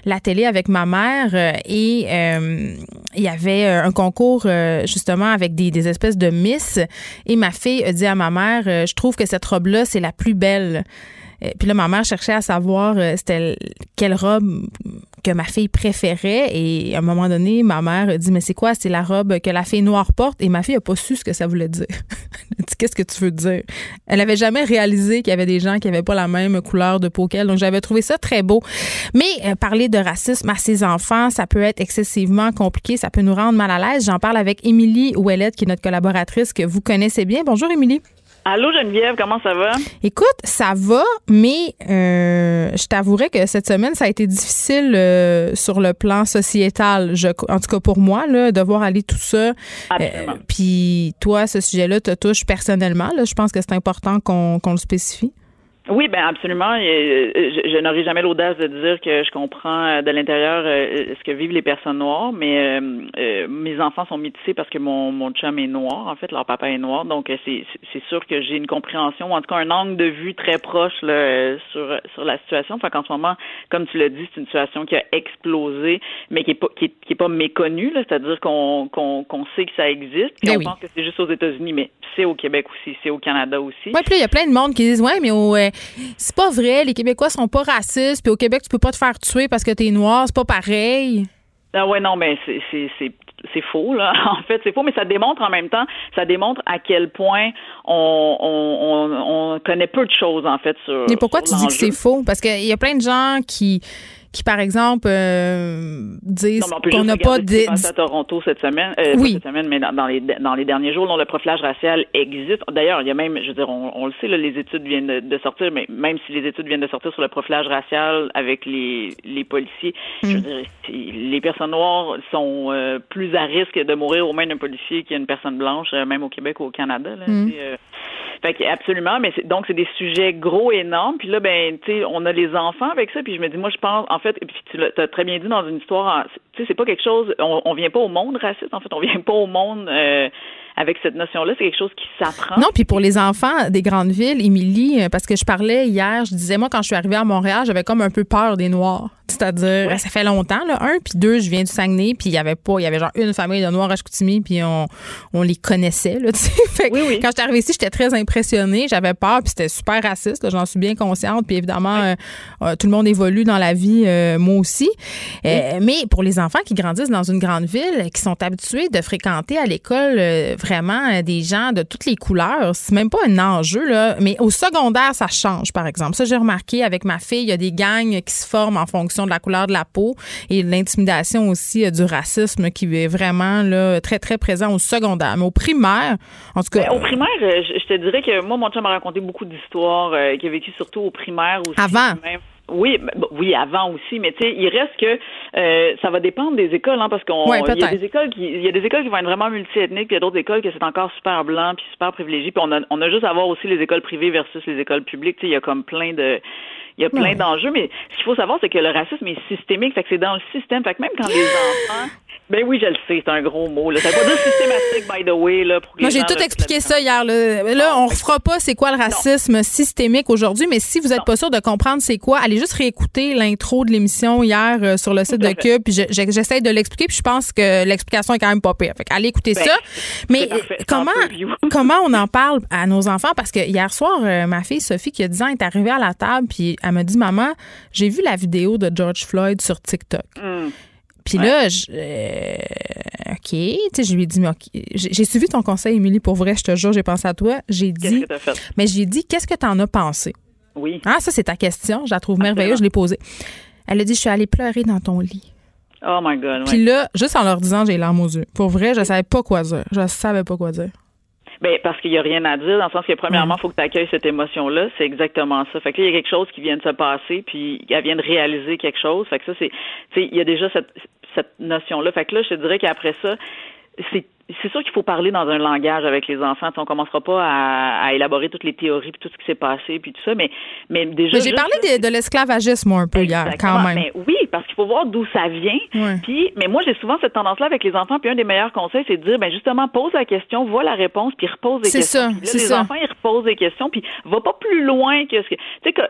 la télé avec ma mère et euh, il y avait euh, un concours euh, justement avec des, espèces de miss et ma fille a dit à ma mère, je trouve que cette robe-là, c'est la plus belle. Puis là, ma mère cherchait à savoir c'était quelle robe que ma fille préférait. Et à un moment donné, ma mère dit Mais c'est quoi? C'est la robe que la fille noire porte. Et ma fille n'a pas su ce que ça voulait dire. *laughs* Elle dit Qu'est-ce que tu veux dire? Elle n'avait jamais réalisé qu'il y avait des gens qui n'avaient pas la même couleur de peau qu'elle. Donc j'avais trouvé ça très beau. Mais euh, parler de racisme à ses enfants, ça peut être excessivement compliqué. Ça peut nous rendre mal à l'aise. J'en parle avec Émilie Ouellette, qui est notre collaboratrice que vous connaissez bien. Bonjour, Émilie. Allô Geneviève, comment ça va? Écoute, ça va, mais euh, je t'avouerais que cette semaine, ça a été difficile euh, sur le plan sociétal. Je, en tout cas pour moi, là, devoir aller tout ça. Euh, puis toi, ce sujet-là te touche personnellement. Là, je pense que c'est important qu'on le spécifie. Oui, ben absolument. Euh, je, je n'aurai jamais l'audace de dire que je comprends euh, de l'intérieur euh, ce que vivent les personnes noires, mais mes enfants sont métissés parce que mon, mon chum est noir. En fait, leur papa est noir, donc c'est c'est sûr que j'ai une compréhension, ou en tout cas un angle de vue très proche là, sur sur la situation. Enfin, qu'en ce moment, comme tu l'as dit, c'est une situation qui a explosé, mais qui est pas qui est, pas méconnue. C'est-à-dire qu'on qu'on qu'on sait que ça existe. Ben on pense que c'est juste aux États-Unis, mais c'est au Québec aussi, c'est au Canada aussi. Oui, puis il y a plein de monde qui disent ouais, mais au c'est pas vrai, les Québécois sont pas racistes, puis au Québec, tu peux pas te faire tuer parce que t'es noir, c'est pas pareil. Ah ouais, non, mais c'est c'est faux là. *laughs* En fait, c'est faux, mais ça démontre en même temps, ça démontre à quel point on, on, on, connaît peu de choses en fait sur. Mais pourquoi tu dis que c'est faux? Parce qu'il y a plein de gens qui qui, par exemple, euh, disent qu'on n'a pas de... à Toronto cette semaine, euh, oui. cette semaine, mais dans, les, dans les derniers jours, dont le profilage racial existe. D'ailleurs, il y a même, je veux dire, on, le sait, là, les études viennent de, sortir, mais même si les études viennent de sortir sur le profilage racial avec les, les policiers, je veux mm. dire, les personnes noires sont euh, plus à risque de mourir aux mains d'un policier qu'une personne blanche, euh, même au Québec ou au Canada. Là, mm. Fait que absolument, mais donc c'est des sujets gros énormes. Puis là, ben, tu sais, on a les enfants avec ça. Puis je me dis, moi, je pense, en fait, et puis tu l'as très bien dit dans une histoire, tu sais, c'est pas quelque chose, on, on vient pas au monde raciste. En fait, on vient pas au monde. Euh, avec cette notion-là. C'est quelque chose qui s'apprend. Non, puis pour les enfants des grandes villes, Émilie, euh, parce que je parlais hier, je disais, moi, quand je suis arrivée à Montréal, j'avais comme un peu peur des Noirs. C'est-à-dire, ça fait longtemps, là, un, puis deux, je viens du Saguenay, puis il y avait pas, il y avait genre une famille de Noirs à Chicoutimi, puis on, on les connaissait, là, *laughs* fait oui, oui. Quand j'étais arrivée ici, j'étais très impressionnée, j'avais peur, puis c'était super raciste, j'en suis bien consciente, puis évidemment, euh, euh, tout le monde évolue dans la vie, moi aussi. mais pour les enfants qui grandissent dans une grande ville, qui sont habitués de fréquenter à l'école vraiment euh, des gens de toutes les couleurs. C'est même pas un enjeu, là. Mais au secondaire, ça change, par exemple. Ça, j'ai remarqué avec ma fille, il y a des gangs qui se forment en fonction de la couleur de la peau et l'intimidation aussi euh, du racisme qui est vraiment là, très, très présent au secondaire. Mais au primaire, en tout cas. Ben, au primaire, euh, je, te dirais que moi, mon chum m'a raconté beaucoup d'histoires qui a vécu surtout au primaire aussi. Avant. Oui, oui, avant aussi, mais tu sais, il reste que euh, ça va dépendre des écoles, hein, parce qu'on il y a des écoles qui il y a des écoles qui vont être vraiment multiethniques, puis il y a d'autres écoles que c'est encore super blanc puis super privilégié, puis on a on a juste à voir aussi les écoles privées versus les écoles publiques, tu sais, il y a comme plein de il y a plein d'enjeux, mais ce qu'il faut savoir, c'est que le racisme est systémique, fait que c'est dans le système, fait que même quand les *laughs* enfants ben oui, je le sais, c'est un gros mot. Là. Ça pas dire systématique, by the way. Là, pour Moi, j'ai tout expliqué ça hier. Là, là on ne refera pas c'est quoi le racisme systémique aujourd'hui, mais si vous n'êtes pas sûr de comprendre c'est quoi, allez juste réécouter l'intro de l'émission hier euh, sur le site de Cube. Puis j'essaie de l'expliquer, puis je pense que l'explication est quand même pas pire. Fait allez écouter ben, ça. Mais comment, *laughs* comment on en parle à nos enfants? Parce que hier soir, euh, ma fille Sophie, qui a 10 ans, est arrivée à la table, puis elle m'a dit Maman, j'ai vu la vidéo de George Floyd sur TikTok. Hmm. Puis là, je, euh, OK, tu sais, je lui ai dit, mais j'ai suivi ton conseil, Émilie, pour vrai, je te jure, j'ai pensé à toi. J'ai dit, que fait? mais j'ai dit, qu'est-ce que tu en as pensé? Oui. Ah, ça, c'est ta question. Je la trouve merveilleuse, je l'ai posée. Elle a dit, je suis allée pleurer dans ton lit. Oh my God. Puis là, juste en leur disant, j'ai les larmes aux yeux. Pour vrai, je savais pas quoi dire. Je savais pas quoi dire. Ben, parce qu'il n'y a rien à dire, dans le sens que, premièrement, il faut que tu accueilles cette émotion-là. C'est exactement ça. Fait que là, il y a quelque chose qui vient de se passer, puis elle vient de réaliser quelque chose. Fait que ça, c'est, tu sais, il y a déjà cette, cette notion-là. Fait que là, je te dirais qu'après ça, c'est c'est sûr qu'il faut parler dans un langage avec les enfants. On commencera pas à, élaborer toutes les théories puis tout ce qui s'est passé puis tout ça, mais mais déjà. j'ai parlé de, l'esclavagisme un peu hier, quand même. Mais oui, parce qu'il faut voir d'où ça vient. Puis, mais moi j'ai souvent cette tendance-là avec les enfants. Puis un des meilleurs conseils, c'est de dire, ben justement, pose la question, vois la réponse, puis repose des questions. C'est ça. les enfants ils reposent des questions, puis va pas plus loin que ce que. Tu sais que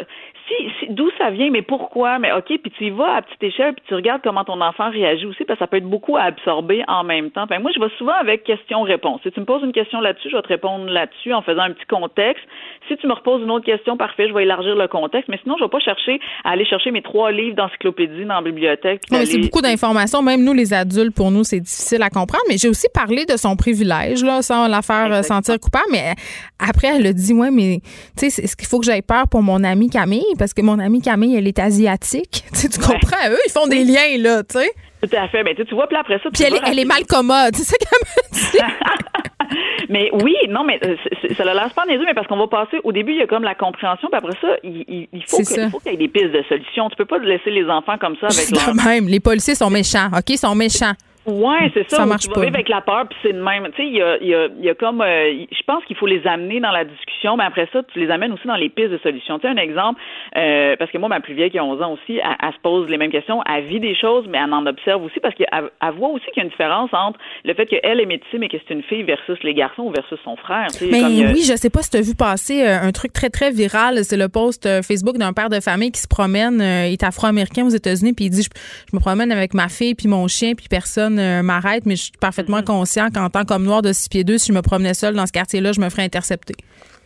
si, d'où ça vient, mais pourquoi, mais ok, puis tu y vas à petite échelle, puis tu regardes comment ton enfant réagit aussi, parce que ça peut être beaucoup à absorber en même temps. moi je vais souvent avec question-réponse. Si tu me poses une question là-dessus, je vais te répondre là-dessus en faisant un petit contexte. Si tu me reposes une autre question, parfait, je vais élargir le contexte. Mais sinon, je vais pas chercher à aller chercher mes trois livres d'encyclopédie dans la bibliothèque. c'est beaucoup d'informations. Même nous, les adultes, pour nous, c'est difficile à comprendre. Mais j'ai aussi parlé de son privilège, là, sans la faire euh, sentir coupable. Mais après, elle a dit, ouais, mais tu sais, est-ce qu'il faut que j'aille peur pour mon amie Camille? Parce que mon amie Camille, elle est asiatique. *laughs* tu comprends? Eux, ils font des liens, là, tu sais. Tout à fait. Mais tu vois, puis après ça, puis elle, elle est mal commode. *laughs* C'est ça qu'elle me dit. *laughs* Mais oui, non, mais euh, ça ne laisse pas les yeux, mais parce qu'on va passer, au début, il y a comme la compréhension, puis après ça, il, faut qu'il y ait des pistes de solutions. Tu peux pas laisser les enfants comme ça avec leur... même, les policiers sont méchants, OK? Ils sont méchants. Ouais, c'est ça. Ça marche pas. avec la peur, puis c'est le même. Tu sais, il y a, y, a, y a comme, euh, je pense qu'il faut les amener dans la discussion, mais après ça, tu les amènes aussi dans les pistes de solutions. Tu sais, un exemple, euh, parce que moi, ma plus vieille qui a 11 ans aussi, elle, se pose les mêmes questions, elle vit des choses, mais elle en observe aussi parce qu'elle voit aussi qu'il y a une différence entre le fait qu'elle est médecine, mais que c'est une fille versus les garçons ou versus son frère. Tu sais, mais oui, je sais pas si tu as vu passer euh, un truc très très viral, c'est le post Facebook d'un père de famille qui se promène, il est afro-américain aux États-Unis, puis il dit je, je, me promène avec ma fille puis mon chien, puis personne m'arrête, mais je suis parfaitement mm-hmm. conscient qu'en tant qu'homme noir de six pieds deux, si je me promenais seul dans ce quartier-là, je me ferais intercepter.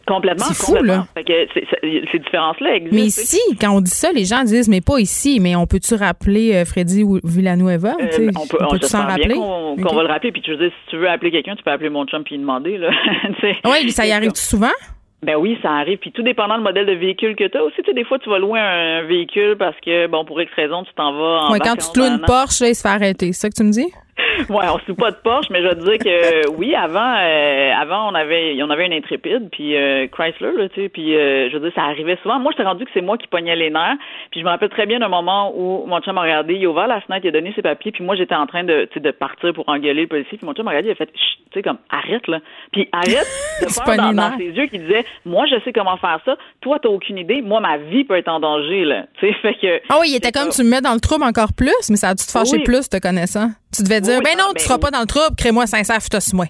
Complètement. C'est fou, là. ces différences-là existent. Mais ici, quand on dit ça, les gens disent, mais pas ici. Mais on peut-tu rappeler euh, Freddy Villanueva? Euh, on peut, on peut s'en rappeler? qu'on va le rappeler. Puis tu veux dire, si tu veux appeler quelqu'un, tu peux appeler mon chum puis lui demander. Là. *laughs* oui, ça y arrive souvent? Ben oui, ça arrive. Puis tout dépendant du modèle de véhicule que tu as aussi, tu sais, des fois, tu vas louer un véhicule parce que, bon, pour X raison, tu t'en vas en ouais, quand tu te loues une Porsche, là, il se fait arrêter. C'est ça que tu me dis? *laughs* ouais, on se pas de Porsche, mais je veux dire que *laughs* oui, avant, euh, avant on avait, on avait une intrépide, puis euh, Chrysler, là, tu sais, puis euh, je veux dire, ça arrivait souvent. Moi, j'étais rendu que c'est moi qui pognais les nerfs, puis je me rappelle très bien d'un moment où mon chum m'a regardé, il a ouvert la fenêtre, il a donné ses papiers, puis moi j'étais en train de, de partir pour engueuler le policier, puis mon chum m'a regardé, il a fait, tu sais, comme arrête là, puis arrête *laughs* de faire dans, dans, ses yeux qui disait, moi je sais comment faire ça, toi t'as aucune idée, moi ma vie peut être en danger là, tu sais, fait que. Ah oui, il était comme tu me mets dans le trouble encore plus, mais ça a dû te fâcher plus te connaissant. Tu devais dire, ben non, tu seras pas dans le trouble, crée-moi sincère, moi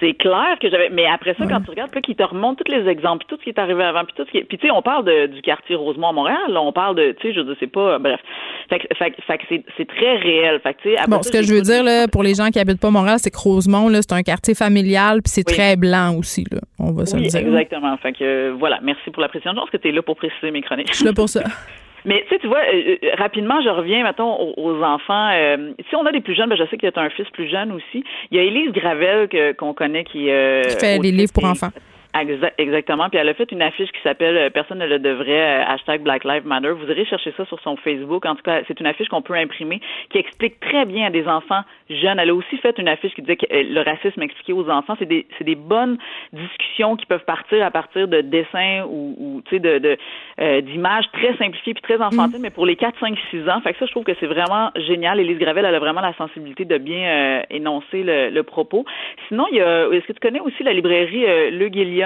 c'est clair que j'avais mais après ça quand tu regardes puis qu'il te remonte tous les exemples puis tout ce qui est arrivé avant puis tout ce qui puis tu sais on parle de, du quartier Rosemont à Montréal là, on parle de tu sais je ne sais pas bref. Fait que, fait, que c'est très réel. Fait que, après bon ce que je veux dire là pour les gens qui habitent pas Montréal c'est que Rosemont là c'est un quartier familial puis c'est très blanc aussi là. On va se le dire. exactement. Fait que voilà. Merci pour la précision. Je pense que tu es là pour préciser mes chroniques. Je suis là pour ça *laughs* Mais tu sais, tu vois, euh, euh, rapidement, je reviens, mettons, aux, enfants. Euh, si on a des plus jeunes, ben, je sais qu'il y a un fils plus jeune aussi. Il y a Élise Gravel qu'on connaît qui... qui fait des livres pour enfants. Exactement. Puis elle a fait une affiche qui s'appelle euh, Personne ne le devrait, euh, hashtag Black Lives Matter. Vous irez chercher ça sur son Facebook. En tout cas, c'est une affiche qu'on peut imprimer qui explique très bien à des enfants jeunes. Elle a aussi fait une affiche qui disait que euh, le racisme expliqué aux enfants. C'est des, c'est des bonnes discussions qui peuvent partir à partir de dessins ou, ou tu sais, de, de d'images très simplifiées puis très enfantines, mm. mais pour les 4, 5, 6 ans. Fait que ça, je trouve que c'est vraiment génial. Elise Gravel, elle a vraiment la sensibilité de bien énoncer le, le, propos. Sinon, il y a, est-ce que tu connais aussi la librairie Le Guillier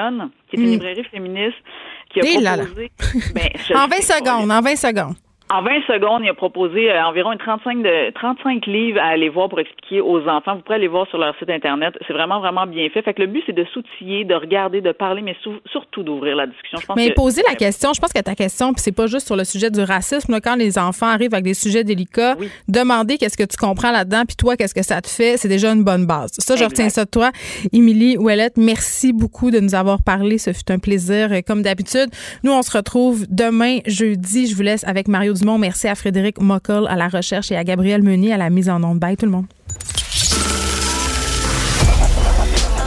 qui est une hmm. librairie féministe qui a proposé. Ben, *laughs* en 20 secondes, en 20 secondes. En 20 secondes, il a proposé euh, environ 35, de, 35 livres à aller voir pour expliquer aux enfants. Vous pourrez aller voir sur leur site Internet. C'est vraiment, vraiment bien fait. Fait que le but, c'est de s'outiller, de regarder, de parler, mais surtout d'ouvrir la discussion. Je pense mais poser la question, je pense que ta question, puis c'est pas juste sur le sujet du racisme. quand les enfants arrivent avec des sujets délicats, demander qu'est-ce que tu comprends là-dedans, puis toi, qu'est-ce que ça te fait, c'est déjà une bonne base. Ça, je retiens ça de toi. Émilie Ouellette, merci beaucoup de nous avoir parlé. Ce fut un plaisir, comme d'habitude. Nous, on se retrouve demain, jeudi. Je vous laisse avec Mario Dumont. Merci à Frédéric Mockel à la recherche et à Gabriel Meunier à la mise en onde. Bye tout le monde.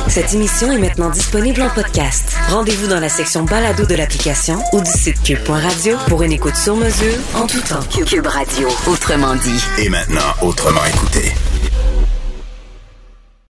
Cette émission est maintenant disponible en podcast. Rendez-vous dans la section balado de l'application ou du site cube.radio pour une écoute sur mesure en tout temps. Cube Radio, autrement dit. Et maintenant, autrement écouté.